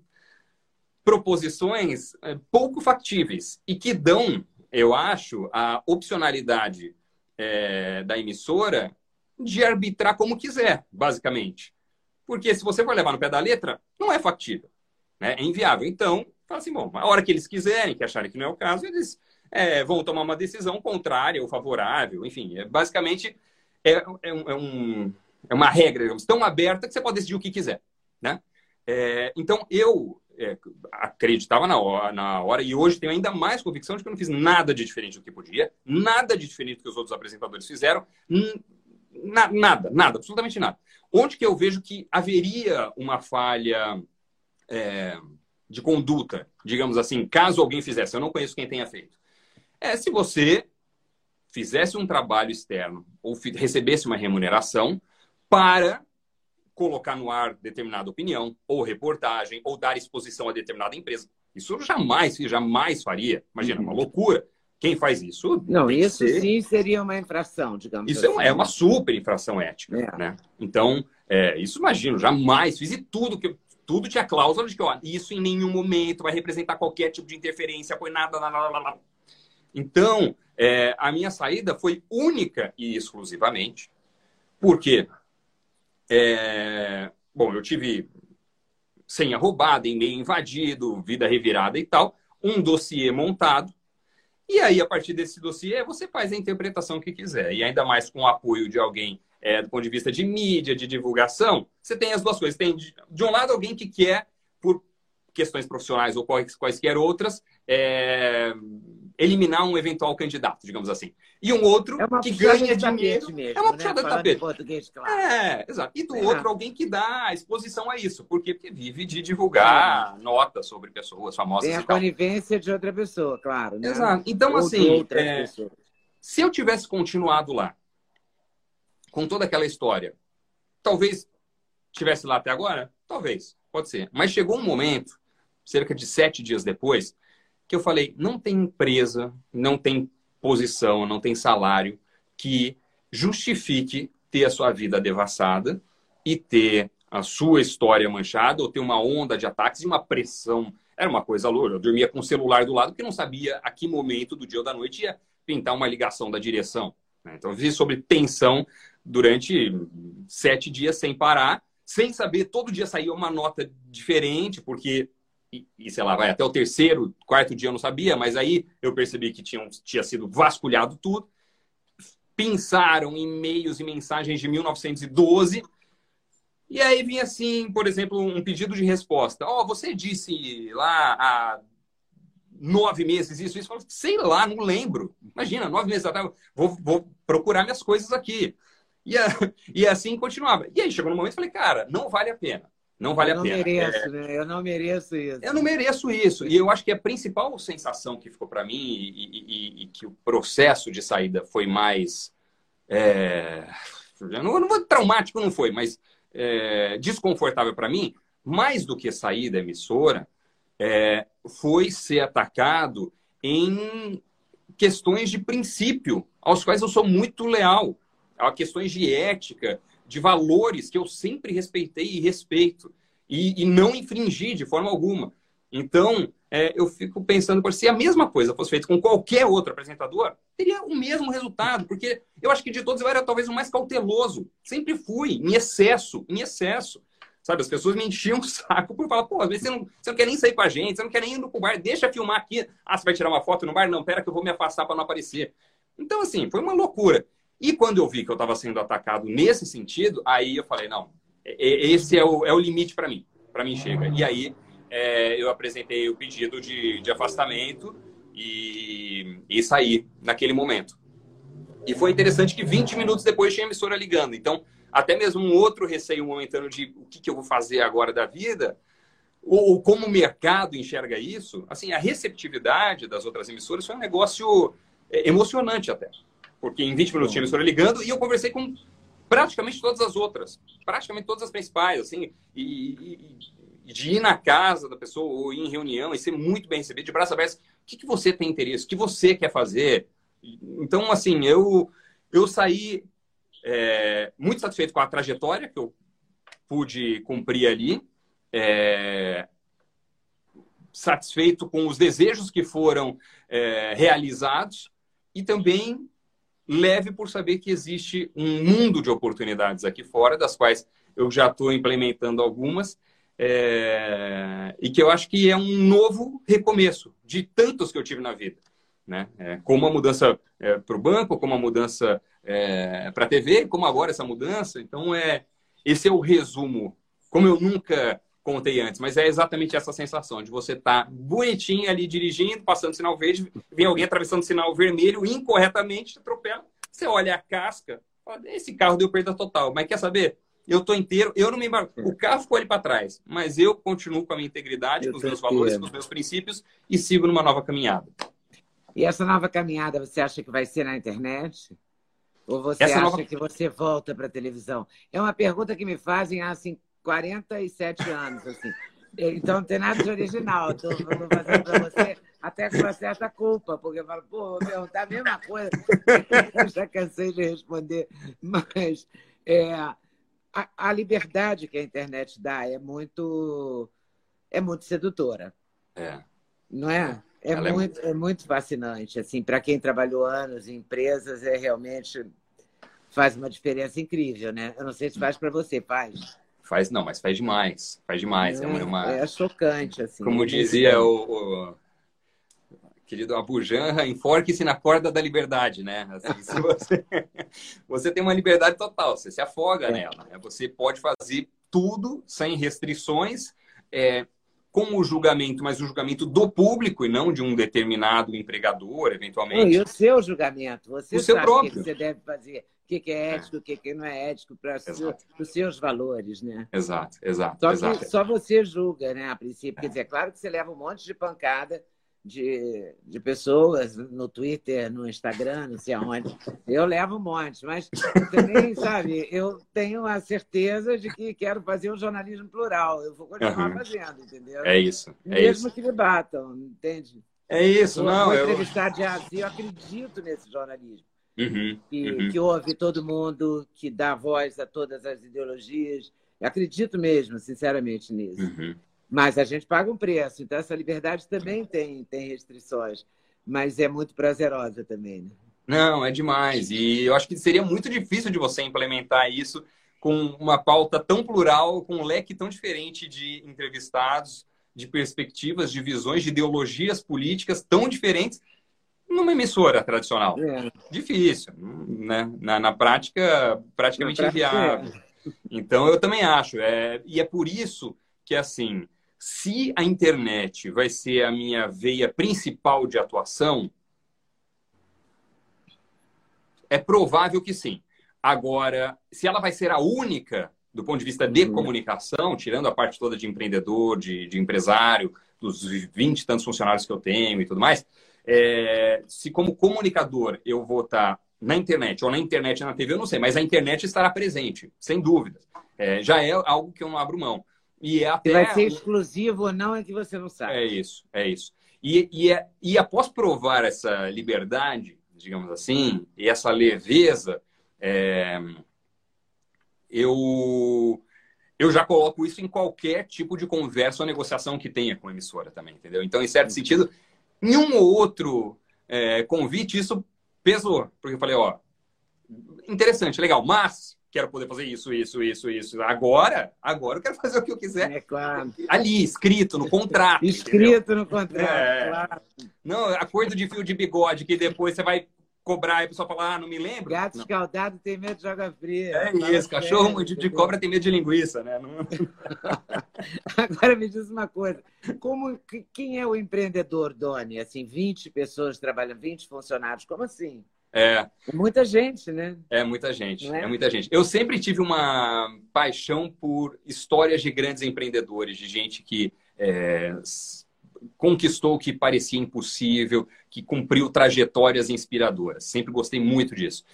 proposições é, pouco factíveis e que dão, eu acho, a opcionalidade é, da emissora de arbitrar como quiser, basicamente. Porque se você for levar no pé da letra, não é factível. Né? É inviável. Então, fala assim, bom, a hora que eles quiserem, que acharem que não é o caso, eles é, vão tomar uma decisão contrária ou favorável. Enfim, é, basicamente é, é, um, é uma regra, digamos, tão aberta que você pode decidir o que quiser. Né? É, então, eu é, acreditava na hora, na hora, e hoje tenho ainda mais convicção de que eu não fiz nada de diferente do que podia, nada de diferente do que os outros apresentadores fizeram, Na, nada, nada, absolutamente nada. Onde que eu vejo que haveria uma falha é, de conduta, digamos assim, caso alguém fizesse, eu não conheço quem tenha feito, é se você fizesse um trabalho externo ou recebesse uma remuneração para colocar no ar determinada opinião, ou reportagem, ou dar exposição a determinada empresa. Isso eu jamais, jamais faria. Imagina, uma uhum. loucura. Quem faz isso? Não, isso ser... sim seria uma infração, digamos isso é assim. é uma super infração ética. É. Né? Então, é, isso imagino, jamais fiz e tudo que tudo tinha cláusula de que ó, isso em nenhum momento vai representar qualquer tipo de interferência, foi nada, nada, nada, nada. Então, é, a minha saída foi única e exclusivamente porque, é, bom, eu tive senha roubada, e-mail invadido, vida revirada e tal, um dossiê montado e aí, a partir desse dossiê, você faz a interpretação que quiser. E ainda mais com o apoio de alguém é, do ponto de vista de mídia, de divulgação, você tem as duas coisas. Tem, de um lado, alguém que quer, por questões profissionais ou quaisquer outras, é, eliminar um eventual candidato, digamos assim. E um outro é que ganha dinheiro. Mesmo, é uma né? puxada de tapete. Português, claro. É, exato. E do é. outro, alguém que dá exposição a isso. Por quê? Porque vive de divulgar é. notas sobre pessoas famosas. Tem a conivência de outra pessoa, claro. Né? Exato. Então, Ou assim, é, se eu tivesse continuado lá, com toda aquela história, talvez tivesse lá até agora? Talvez, pode ser. Mas chegou um momento, cerca de sete dias depois, que eu falei: não tem empresa, não tem posição, não tem salário que justifique ter a sua vida devassada e ter a sua história manchada ou ter uma onda de ataques e uma pressão. Era uma coisa louca. Eu dormia com o celular do lado porque não sabia a que momento do dia ou da noite ia pintar uma ligação da direção. Né? Então, eu vi sobre tensão durante sete dias sem parar, sem saber. Todo dia saía uma nota diferente, porque e, e, sei lá, vai até o terceiro, quarto dia eu não sabia, mas aí eu percebi que tinham, tinha sido vasculhado tudo. Pensaram e-mails e mensagens de 1912. E aí vinha assim, por exemplo, um pedido de resposta. Ó, oh, você disse lá há nove meses isso, isso. Sei lá, não lembro. Imagina, nove meses atrás, vou, vou procurar minhas coisas aqui. E, a, [LAUGHS] e assim continuava. E aí chegou no momento e falei, cara, não vale a pena. Não vale a pena. Mereço, é... né? Eu não mereço isso. Eu não mereço isso. E eu acho que a principal sensação que ficou para mim e, e, e, que o processo de saída foi mais. É... Não, não vou traumático, não foi, mas é... desconfortável para mim, mais do que sair da emissora, é... foi ser atacado em questões de princípio, aos quais eu sou muito leal, a questões de ética, de valores que eu sempre respeitei e respeito, e, e não infringi de forma alguma. Então, é, eu fico pensando, por se a mesma coisa fosse feita com qualquer outro apresentador, teria o mesmo resultado, porque eu acho que de todos eu era talvez o mais cauteloso. Sempre fui, em excesso, em excesso. Sabe, as pessoas me enchiam o saco por falar, pô, às vezes você não, você não quer nem sair com a gente, você não quer nem ir pro bar, deixa filmar aqui. Ah, você vai tirar uma foto no bar? Não, pera que eu vou me afastar para não aparecer. Então, assim, foi uma loucura. E quando eu vi que eu estava sendo atacado nesse sentido, aí eu falei, não, esse é o, é o limite para mim. Para mim chega. E aí é, eu apresentei o pedido de, de afastamento e, e saí naquele momento. E foi interessante que 20 minutos depois tinha a emissora ligando. Então, até mesmo um outro receio momentâneo de o que, que eu vou fazer agora da vida, ou, como o mercado enxerga isso, assim, a receptividade das outras emissoras foi um negócio é, emocionante até porque em 20 minutos tinha emissora ligando e eu conversei com praticamente todas as outras, praticamente todas as principais, assim, e, e, de ir na casa da pessoa ou ir em reunião e ser muito bem recebido, de braço aberto, o que, que você tem interesse, o que você quer fazer. Então, assim, eu, eu saí é, muito satisfeito com a trajetória que eu pude cumprir ali, é, satisfeito com os desejos que foram é, realizados e também leve por saber que existe um mundo de oportunidades aqui fora, das quais eu já estou implementando algumas, é... e que eu acho que é um novo recomeço de tantos que eu tive na vida. Né? É, como a mudança é, para o banco, como a mudança é, para a TV, como agora essa mudança. Então, é, esse é o resumo. Como eu nunca contei antes, mas é exatamente essa sensação de você estar tá bonitinho ali dirigindo, passando sinal verde, vem alguém atravessando sinal vermelho incorretamente, te atropela, você olha a casca, Esse carro deu perda total, mas quer saber? Eu tô inteiro, eu não me embarco. O carro ficou ali para trás, mas eu continuo com a minha integridade, eu com os meus valores, com os meus princípios e sigo numa nova caminhada. E essa nova caminhada, você acha que vai ser na internet? Ou você essa acha nova... que você volta para a televisão? É uma pergunta que me fazem há assim, 47 anos. Assim. Então não tem nada de original. Estou fazendo para você até com uma certa culpa, porque eu falo, pô, vou perguntar a mesma coisa. [LAUGHS] Eu já cansei de responder. Mas é, a, a, liberdade que a internet dá é muito, é muito sedutora. É. Não é? É é muito, é... é muito fascinante. Assim, para quem trabalhou anos em empresas, é realmente faz uma diferença incrível, né? Eu não sei se faz para você, faz. Faz não, mas faz demais. Faz demais. É, é, uma, é chocante, assim. Como dizia o, o querido Abu Janra, enforque-se na corda da liberdade, né? Assim, se [LAUGHS] você, você tem uma liberdade total, você se afoga é. nela. Né? Você pode fazer tudo sem restrições, é, com o julgamento, mas o julgamento do público e não de um determinado empregador, eventualmente. E o seu julgamento, você o sabe o que você deve fazer o que, é ético, o que, que não é ético para os seus valores, né? Exato, exato. Só exato. que só você julga, né, a princípio. Quer dizer, é claro que você leva um monte de pancada de, de pessoas no Twitter, no Instagram, não sei aonde. Eu levo um monte, mas também, [LAUGHS] sabe, eu tenho a certeza de que quero fazer um jornalismo plural. Eu vou continuar uhum. fazendo, entendeu? É isso. É Mesmo isso. que me batam, entende? É isso, eu não. Vou entrevistar eu... de Asia, eu acredito nesse jornalismo. Uhum, que, uhum. que ouve todo mundo, que dá voz a todas as ideologias. Eu acredito mesmo, sinceramente, nisso. Uhum. Mas a gente paga um preço, então essa liberdade também tem, tem restrições, mas é muito prazerosa também. Né? Não, é demais. E eu acho que seria muito difícil de você implementar isso com uma pauta tão plural, com um leque tão diferente de entrevistados, de perspectivas, de visões, de ideologias políticas tão diferentes numa emissora tradicional. É. Difícil, né? Na, na prática, praticamente na prática, inviável. É. Então, eu também acho. É, e é por isso que, assim, se a internet vai ser a minha veia principal de atuação, é provável que sim. Agora, se ela vai ser a única, do ponto de vista de uhum. comunicação, tirando a parte toda de empreendedor, de, de empresário, dos 20 e tantos funcionários que eu tenho e tudo mais, é, se como comunicador eu vou estar na internet ou na internet na TV, eu não sei, mas a internet estará presente, sem dúvida. É, já é algo que eu não abro mão. E é até... Vai ser exclusivo ou não é que você não sabe. É isso, é isso. E, e, é, e após provar essa liberdade, digamos assim, e essa leveza, é, eu, eu já coloco isso em qualquer tipo de conversa ou negociação que tenha com a emissora também, entendeu? Então, em certo sentido, em um ou outro é, convite, isso pesou. Porque eu falei, ó, interessante, legal, mas quero poder fazer isso, isso, isso, isso. Agora, agora eu quero fazer o que eu quiser. É claro. Ali, escrito no contrato. escrito entendeu? no contrato, é... claro. Não, acordo de fio de bigode, que depois você vai cobrar e a pessoa fala, ah, não me lembro. Gato não. escaldado tem medo de água fria. É isso, cachorro mordido de cobra tem medo de linguiça, né? Não... [LAUGHS] Agora me diz uma coisa, como, quem é o empreendedor, Doni? Assim, 20 pessoas trabalham, 20 funcionários, como assim? É. é muita gente, né? É muita gente, é? é? muita gente. Eu sempre tive uma paixão por histórias de grandes empreendedores, de gente que é, conquistou o que parecia impossível, que cumpriu trajetórias inspiradoras. Sempre gostei muito disso.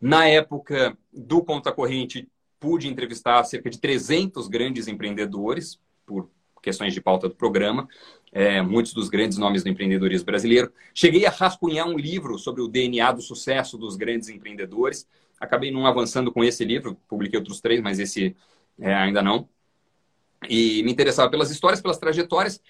Na época do Conta Corrente, pude entrevistar cerca de 300 grandes empreendedores, por questões de pauta do programa, é, muitos dos grandes nomes do empreendedorismo brasileiro. Cheguei a rascunhar um livro sobre o DNA do sucesso dos grandes empreendedores. Acabei não avançando com esse livro, publiquei outros três, mas esse é, ainda não. E me interessava pelas histórias, pelas trajetórias.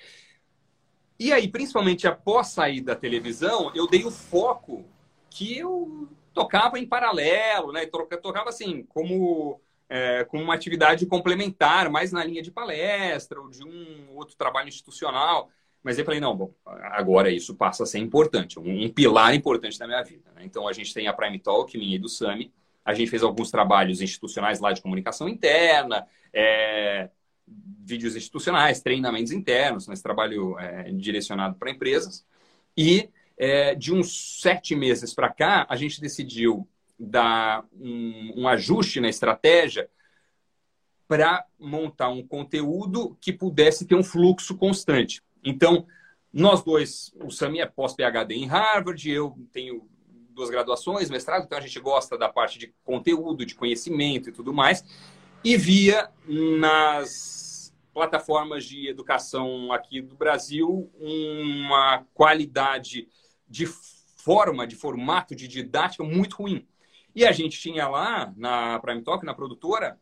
E aí, principalmente após sair da televisão, eu dei o foco que eu tocava em paralelo, né? Tocava assim, como, é, como uma atividade complementar, mais na linha de palestra ou de um outro trabalho institucional. Mas eu falei, não, bom, agora isso passa a ser importante, um, um pilar importante da minha vida. Né? Então, a gente tem a Prime Talk, minha e do Sami. A gente fez alguns trabalhos institucionais lá de comunicação interna, é, vídeos institucionais, treinamentos internos, nesse trabalho é, direcionado para empresas. E é, de uns sete meses para cá, a gente decidiu dar um, um ajuste na estratégia para montar um conteúdo que pudesse ter um fluxo constante. Então, nós dois, o Sami é pós-PhD em Harvard, eu tenho duas graduações, mestrado, então a gente gosta da parte de conteúdo, de conhecimento e tudo mais, e via nas plataformas de educação aqui do Brasil uma qualidade de forma, de formato, de didática muito ruim. E a gente tinha lá na Prime Talk, na produtora,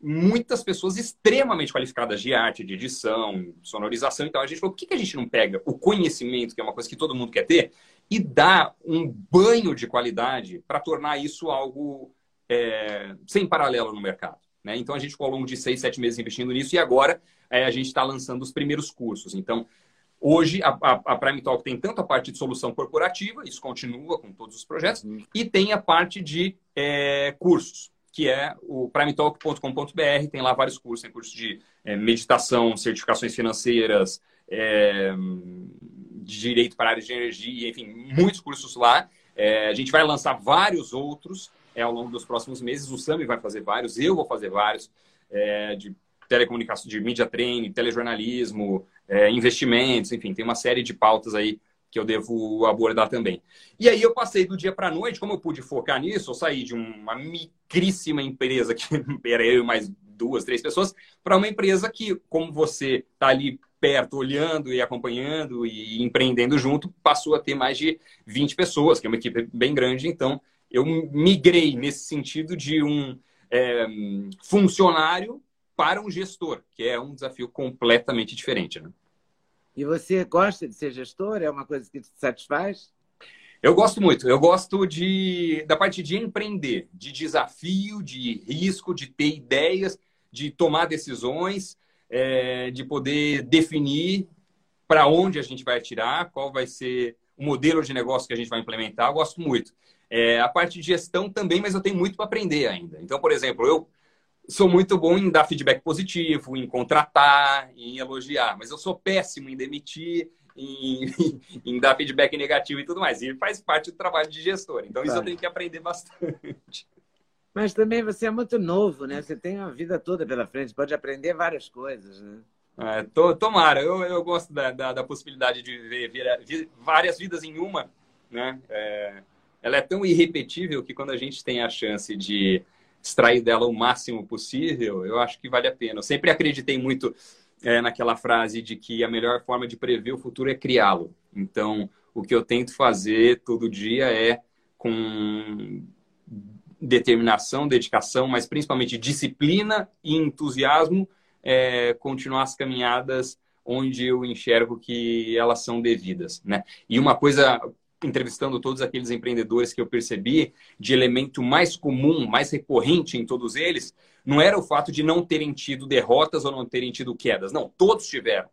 muitas pessoas extremamente qualificadas de arte, de edição, sonorização. Então a gente falou, por que, que a gente não pega o conhecimento, que é uma coisa que todo mundo quer ter, e dá um banho de qualidade para tornar isso algo é, sem paralelo no mercado? Né? Então a gente ficou ao longo de seis, sete meses investindo nisso e agora é, a gente está lançando os primeiros cursos. Então Hoje, a, a, a, Prime Talk tem tanto a parte de solução corporativa, isso continua com todos os projetos, uhum. e tem a parte de é, cursos que é o primetalk.com.br. Tem lá vários cursos, tem cursos de é, meditação, certificações financeiras, é, de direito para a área de energia, enfim, muitos cursos lá. É, a gente vai lançar vários outros é, ao longo dos próximos meses. O Sami vai fazer vários, eu vou fazer vários, é, de telecomunicação, de mídia training, telejornalismo, é, investimentos, enfim, tem uma série de pautas aí que eu devo abordar também. E aí eu passei do dia para a noite, como eu pude focar nisso, eu saí de uma micríssima empresa, que [LAUGHS] era eu e mais duas, três pessoas, para uma empresa que, como você está ali perto, olhando e acompanhando e empreendendo junto, passou a ter mais de 20 pessoas, que é uma equipe bem grande. Então, eu migrei nesse sentido de um é, funcionário para um gestor, que é um desafio completamente diferente. Né? E você gosta de ser gestor? É uma coisa que te satisfaz? Eu gosto muito. Eu gosto de, da parte de empreender, de desafio, de risco, de ter ideias, de tomar decisões, é, de poder definir para onde a gente vai atirar, qual vai ser o modelo de negócio que a gente vai implementar. Eu gosto muito. É, a parte de gestão também, mas eu tenho muito para aprender ainda. Então, por exemplo, eu sou muito bom em dar feedback positivo, em contratar, em elogiar, mas eu sou péssimo em demitir, em, [LAUGHS] em dar feedback negativo e tudo mais. E faz parte do trabalho de gestor. Então, isso eu tenho que aprender bastante. Mas também você é muito novo, né? Você tem a vida toda pela frente, pode aprender várias coisas, né? É, to, tomara, eu, eu gosto da, da, da possibilidade de ver, várias vidas em uma, né? É, ela é tão irrepetível que quando a gente tem a chance de extrair dela o máximo possível, eu acho que vale a pena. Eu sempre acreditei muito é, naquela frase de que a melhor forma de prever o futuro é criá-lo. Então, o que eu tento fazer todo dia é com determinação, dedicação, mas principalmente disciplina e entusiasmo, é, continuar as caminhadas onde eu enxergo que elas são devidas, né? E uma coisa entrevistando todos aqueles empreendedores que eu percebi, de elemento mais comum, mais recorrente em todos eles, não era o fato de não terem tido derrotas ou não terem tido quedas. Não, todos tiveram.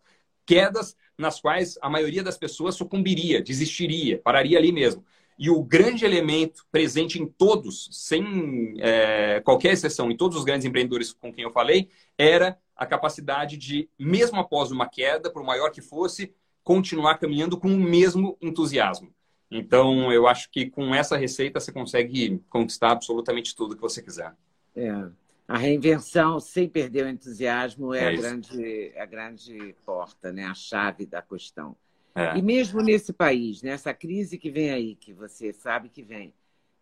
Quedas nas quais a maioria das pessoas sucumbiria, desistiria, pararia ali mesmo. E o grande elemento presente em todos, sem é, qualquer exceção, em todos os grandes empreendedores com quem eu falei, era a capacidade de, mesmo após uma queda, por maior que fosse, continuar caminhando com o mesmo entusiasmo. Então, eu acho que com essa receita você consegue conquistar absolutamente tudo que você quiser. É. A reinvenção sem perder o entusiasmo é, é a, grande, a grande porta, né? a chave da questão. É. E mesmo nesse país, nessa crise que vem aí, que você sabe que vem,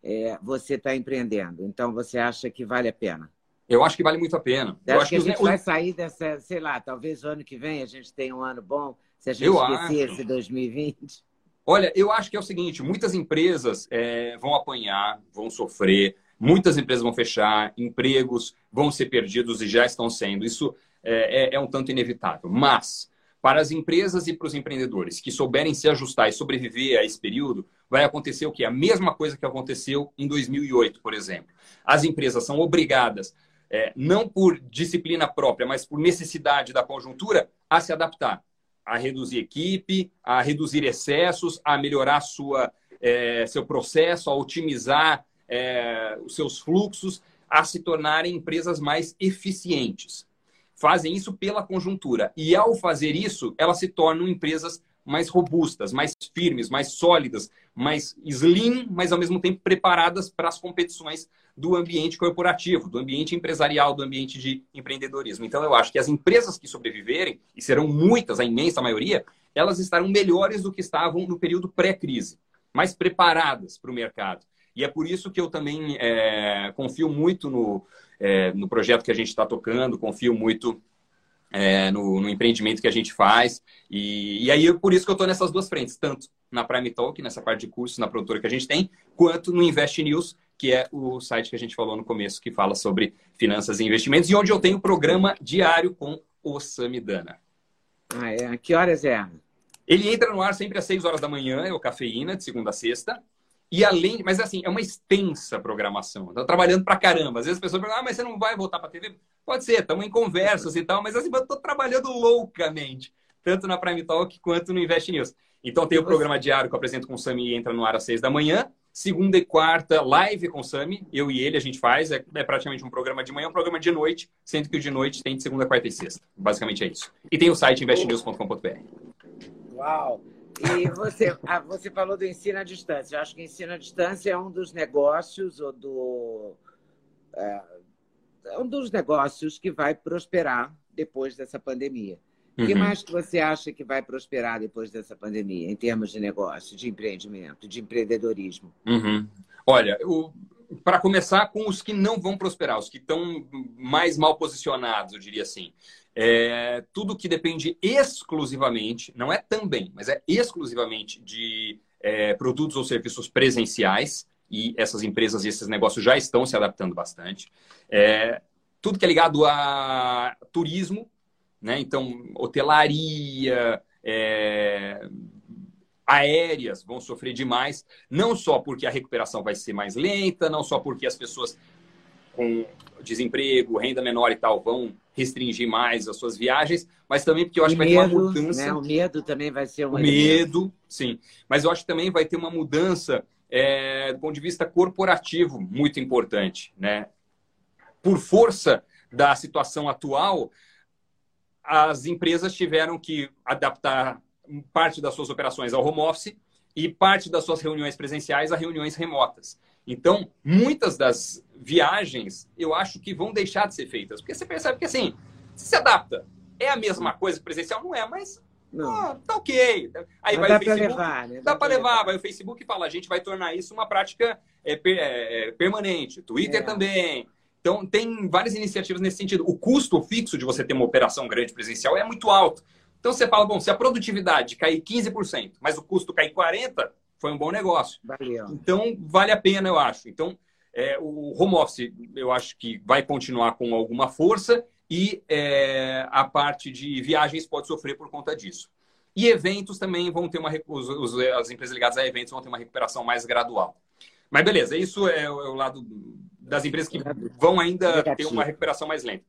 é, você está empreendendo. Então, você acha que vale a pena? Eu acho que vale muito a pena. Eu acho que, que a gente os... vai sair dessa, sei lá, talvez o ano que vem a gente tenha um ano bom, se a gente eu esquecer acho. esse 2020. Olha, eu acho que é o seguinte: muitas empresas é, vão apanhar, vão sofrer, muitas empresas vão fechar, empregos vão ser perdidos e já estão sendo. Isso é, é, é um tanto inevitável. Mas, para as empresas e para os empreendedores que souberem se ajustar e sobreviver a esse período, vai acontecer o quê? A mesma coisa que aconteceu em 2008, por exemplo. As empresas são obrigadas, é, não por disciplina própria, mas por necessidade da conjuntura, a se adaptar a reduzir equipe, a reduzir excessos, a melhorar sua, é, seu processo, a otimizar é, os seus fluxos, a se tornarem empresas mais eficientes. Fazem isso pela conjuntura. E ao fazer isso, elas se tornam empresas mais robustas, mais firmes, mais sólidas, mais slim, mas ao mesmo tempo preparadas para as competições do ambiente corporativo, do ambiente empresarial, do ambiente de empreendedorismo. Então, eu acho que as empresas que sobreviverem, e serão muitas, a imensa maioria, elas estarão melhores do que estavam no período pré-crise, mais preparadas para o mercado. E é por isso que eu também é, confio muito no, é, no projeto que a gente está tocando, confio muito é, no, no, empreendimento que a gente faz. E, e aí, por isso que eu estou nessas duas frentes, tanto na Prime Talk, nessa parte de cursos, na produtora que a gente tem, quanto no Invest News, que é o site que a gente falou no começo, que fala sobre finanças e investimentos, e onde eu tenho programa diário com o Samidana. Ah, é? Que horas é? Ele entra no ar sempre às 6 horas da manhã, é o Cafeína, de segunda a sexta. E além, mas assim, é uma extensa programação. Estou trabalhando pra caramba. Às vezes as pessoas perguntam, ah, mas você não vai voltar pra TV? Pode ser, estamos em conversas e tal, mas assim, eu estou trabalhando loucamente, tanto na Prime Talk quanto no Invest News. Então tem o programa diário que eu apresento com o Sami e entra no ar às seis da manhã. Segunda e quarta, live com o Sami, eu e ele a gente faz. É, é, praticamente um programa de manhã, um programa de noite, sendo que o de noite tem de segunda, quarta e sexta. Basicamente é isso. E tem o site investnews.com.br. Uau! E você, ah, você falou do ensino à distância. Eu acho que ensino à distância é um dos negócios ou do é, é um dos negócios que vai prosperar depois dessa pandemia. O que uhum. mais que você acha que vai prosperar depois dessa pandemia, em termos de negócio, de empreendimento, de empreendedorismo? Uhum. Olha, para começar com os que não vão prosperar, os que estão mais mal posicionados, eu diria assim. É, tudo que depende exclusivamente, não é também, mas é exclusivamente de é, produtos ou serviços presenciais, e essas empresas e esses negócios já estão se adaptando bastante. É, tudo que é ligado a turismo, né? então, hotelaria, é, aéreas vão sofrer demais, não só porque a recuperação vai ser mais lenta, não só porque as pessoas com desemprego, renda menor e tal, vão restringir mais as suas viagens, mas também porque eu acho e que vai ter uma mudança. Né? O medo também vai ser um. O medo, sim. Mas eu acho que também vai ter uma mudança é, do ponto de vista corporativo muito importante. Né? Por força da situação atual, as empresas tiveram que adaptar parte das suas operações ao home office e parte das suas reuniões presenciais a reuniões remotas. Então, muitas das viagens, eu acho que vão deixar de ser feitas. Porque você percebe que, assim, se adapta. É a mesma coisa presencial? Não é, mas não. tá ok. Aí vai dá o Facebook. Levar, né? Dá, dá para levar. levar. Vai o Facebook e fala: a gente vai tornar isso uma prática é, é, é, permanente. Twitter é. também. Então, tem várias iniciativas nesse sentido. O custo fixo de você ter uma operação grande presencial é muito alto. Então, você fala: bom, se a produtividade cair 15%, mas o custo cair 40%, foi um bom negócio. Valeu. Então, vale a pena, eu acho. Então, é, o home office, eu acho que vai continuar com alguma força e é, a parte de viagens pode sofrer por conta disso. E eventos também vão ter uma. Os, os, as empresas ligadas a eventos vão ter uma recuperação mais gradual. Mas beleza, isso é o, é o lado das empresas que vão ainda Negativo. ter uma recuperação mais lenta.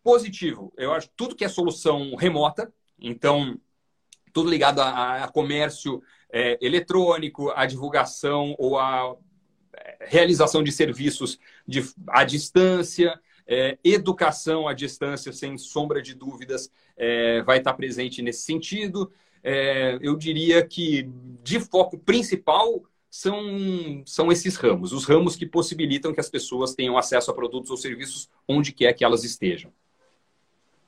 Positivo, eu acho tudo que é solução remota, então tudo ligado a, a comércio é, eletrônico, a divulgação ou a é, realização de serviços de, à distância, é, educação à distância, sem sombra de dúvidas, é, vai estar presente nesse sentido. É, eu diria que de foco principal são, são esses ramos, os ramos que possibilitam que as pessoas tenham acesso a produtos ou serviços onde quer que elas estejam.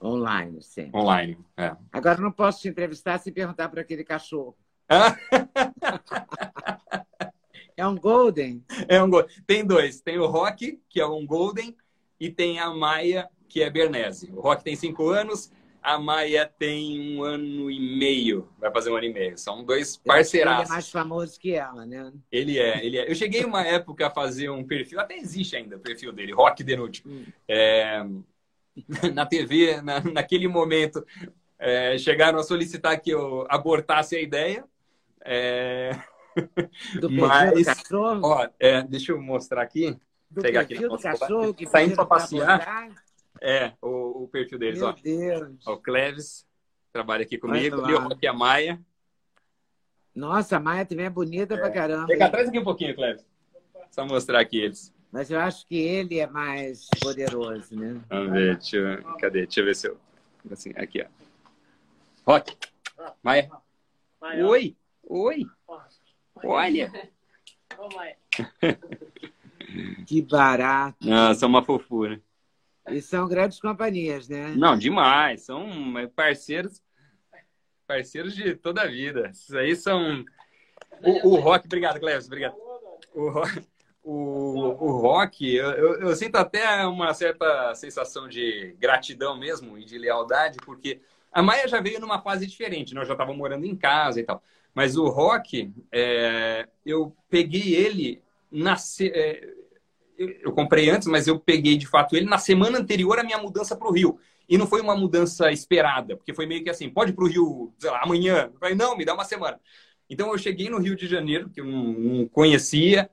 Online, sim. Online, é. Agora não posso te entrevistar se perguntar para aquele cachorro. É um Golden? É um Golden. Tem dois. Tem o Rock, que é um Golden, e tem a Maia, que é Bernese. O Rock tem cinco anos, a Maia tem um ano e meio. Vai fazer um ano e meio. São dois parceiraços. Ele é mais famoso que ela, né? Ele é, ele é. Eu cheguei uma época a fazer um perfil, até existe ainda o perfil dele, Rock Denútil. Hum. É, [LAUGHS] na TV, na, naquele momento, é, chegaram a solicitar que eu abortasse a ideia. É... [LAUGHS] Do Mas, do cachorro? Ó, é, deixa eu mostrar aqui. Do pegar aqui do cachorro que Saindo para passear. É, o, o, perfil deles, Meu ó. Deus. Ó, o Cleves trabalha aqui comigo. E o aqui a Maia. Nossa, a Maia também é bonita é. pra caramba. Chega atrás aqui um pouquinho, Cleves. Só mostrar aqui eles. Mas eu acho que ele é mais poderoso, né? Vamos ver, deixa eu... cadê? Deixa eu ver se eu. Assim, aqui, ó. Rock. Maia. Oi. Oi. Olha! [LAUGHS] Que barato. Nossa, uma fofura. E são grandes companhias, né? Não, demais. São parceiros parceiros de toda a vida. Isso aí são. O, o rock, obrigado, Cleves, obrigado. O rock, o, o rock eu, eu, eu, sinto até uma certa sensação de gratidão mesmo e de lealdade, porque a Maia já veio numa fase diferente, nós né? já estávamos morando em casa e tal. Mas o rock, é, eu peguei ele na. É, eu comprei antes, mas eu peguei de fato ele na semana anterior à minha mudança para o Rio. E não foi uma mudança esperada, porque foi meio que assim, pode ir para o Rio, lá, amanhã. Eu falei, não, me dá uma semana. Então eu cheguei no Rio de Janeiro, que eu não, conhecia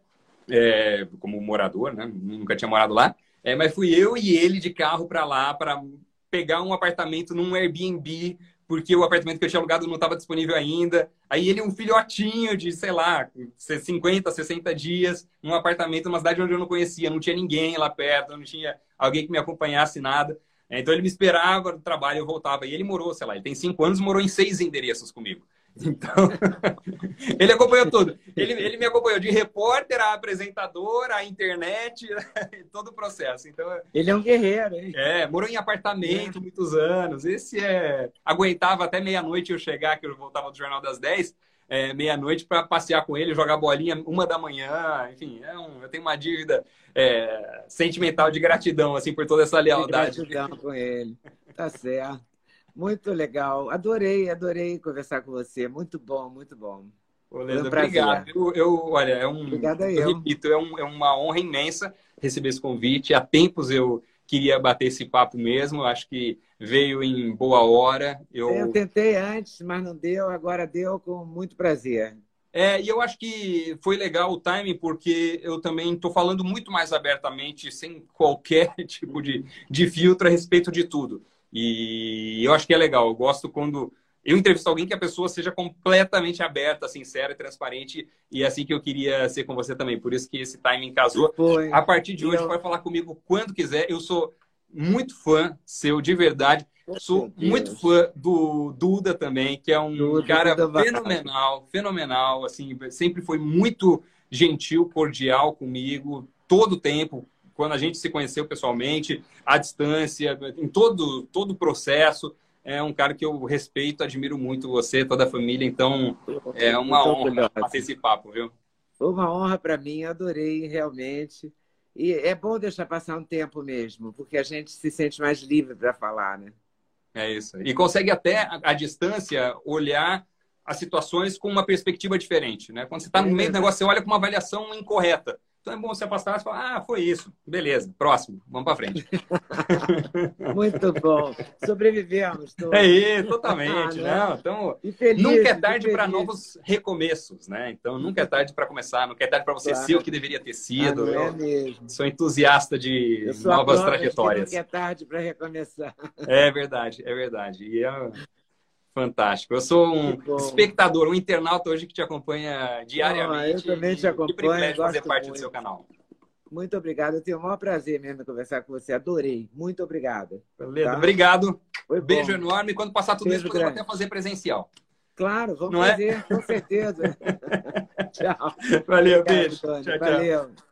é, como morador, né? Nunca tinha morado lá. É, mas fui eu e ele de carro para lá para pegar um apartamento num Airbnb, porque o apartamento que eu tinha alugado não estava disponível ainda. Aí ele, um filhotinho de, sei lá, 50, 60 dias, num apartamento numa cidade onde eu não conhecia, não tinha ninguém lá perto, não tinha alguém que me acompanhasse, nada. Então ele me esperava no trabalho, eu voltava. E ele morou, sei lá, ele tem cinco anos, morou em seis endereços comigo. Então, [LAUGHS] ele acompanhou tudo. Ele, ele me acompanhou de repórter a apresentador, a internet, [LAUGHS] todo o processo. Então, ele é um guerreiro, hein? É, morou em apartamento é. muitos anos. Esse é. Aguentava até meia-noite eu chegar, que eu voltava do Jornal das 10 é, meia-noite para passear com ele, jogar bolinha uma da manhã. Enfim, é um, eu tenho uma dívida é, sentimental de gratidão assim por toda essa lealdade. De gratidão com ele. Tá certo. Muito legal. Adorei, adorei conversar com você. Muito bom, muito bom. Ô, Leandro, um obrigado. Eu, eu, olha, é um, Obrigada eu. eu. repito, é, um, é uma honra imensa receber esse convite. Há tempos eu queria bater esse papo mesmo. Acho que veio em boa hora. Eu... eu tentei antes, mas não deu. Agora deu com muito prazer. É, e eu acho que foi legal o timing, porque eu também estou falando muito mais abertamente, sem qualquer [LAUGHS] tipo de, de filtro a respeito de tudo. E eu acho que é legal. Eu gosto quando eu entrevisto alguém que a pessoa seja completamente aberta, sincera e transparente. E é assim que eu queria ser com você também. Por isso que esse timing casou. Foi. A partir de hoje, eu... pode falar comigo quando quiser. Eu sou muito fã seu, de verdade. Sou muito fã do Duda também, que é um Duda, cara Duda fenomenal, fenomenal. Assim, sempre foi muito gentil, cordial comigo, todo o tempo. Quando a gente se conheceu pessoalmente, à distância, em todo, todo o processo é um cara que eu respeito, admiro muito você, toda a família, então é uma honra fazer esse papo, viu? Uma honra para mim, adorei realmente. E é bom deixar passar um tempo mesmo, porque a gente se sente mais livre para falar, né? É isso. E consegue até, à distância, olhar as situações com uma perspectiva diferente, né? Quando você está no meio do negócio, você olha com uma avaliação incorreta. Então é bom você afastar e falar, ah, foi isso. Beleza, próximo, vamos para frente. [LAUGHS] Muito bom. Sobrevivemos. Tô... É isso, totalmente. Ah, não, então, feliz, nunca é tarde para novos recomeços, né? Então nunca é tarde para começar, nunca é tarde para você claro. ser o que deveria ter sido. Ah, é mesmo. Sou entusiasta de novas trajetórias. nunca é tarde para recomeçar. É verdade, é verdade. E é Fantástico. Eu sou um espectador, um internauta hoje que te acompanha diariamente. eu também te acompanho. Que privilégio fazer parte muito. do seu canal. Muito obrigado. Eu tenho o maior prazer mesmo conversar com você. Adorei. Muito obrigado. Beleza. Tá? Obrigado. Foi Beijo bom. enorme. Ququando passar tudo Beijo isso, podemos até fazer presencial. Claro, vamos Não é? fazer, é? com certeza. [LAUGHS] [LAUGHS] tchau. Valeu, obrigado, beijo. Tchau, tchau. Valeu.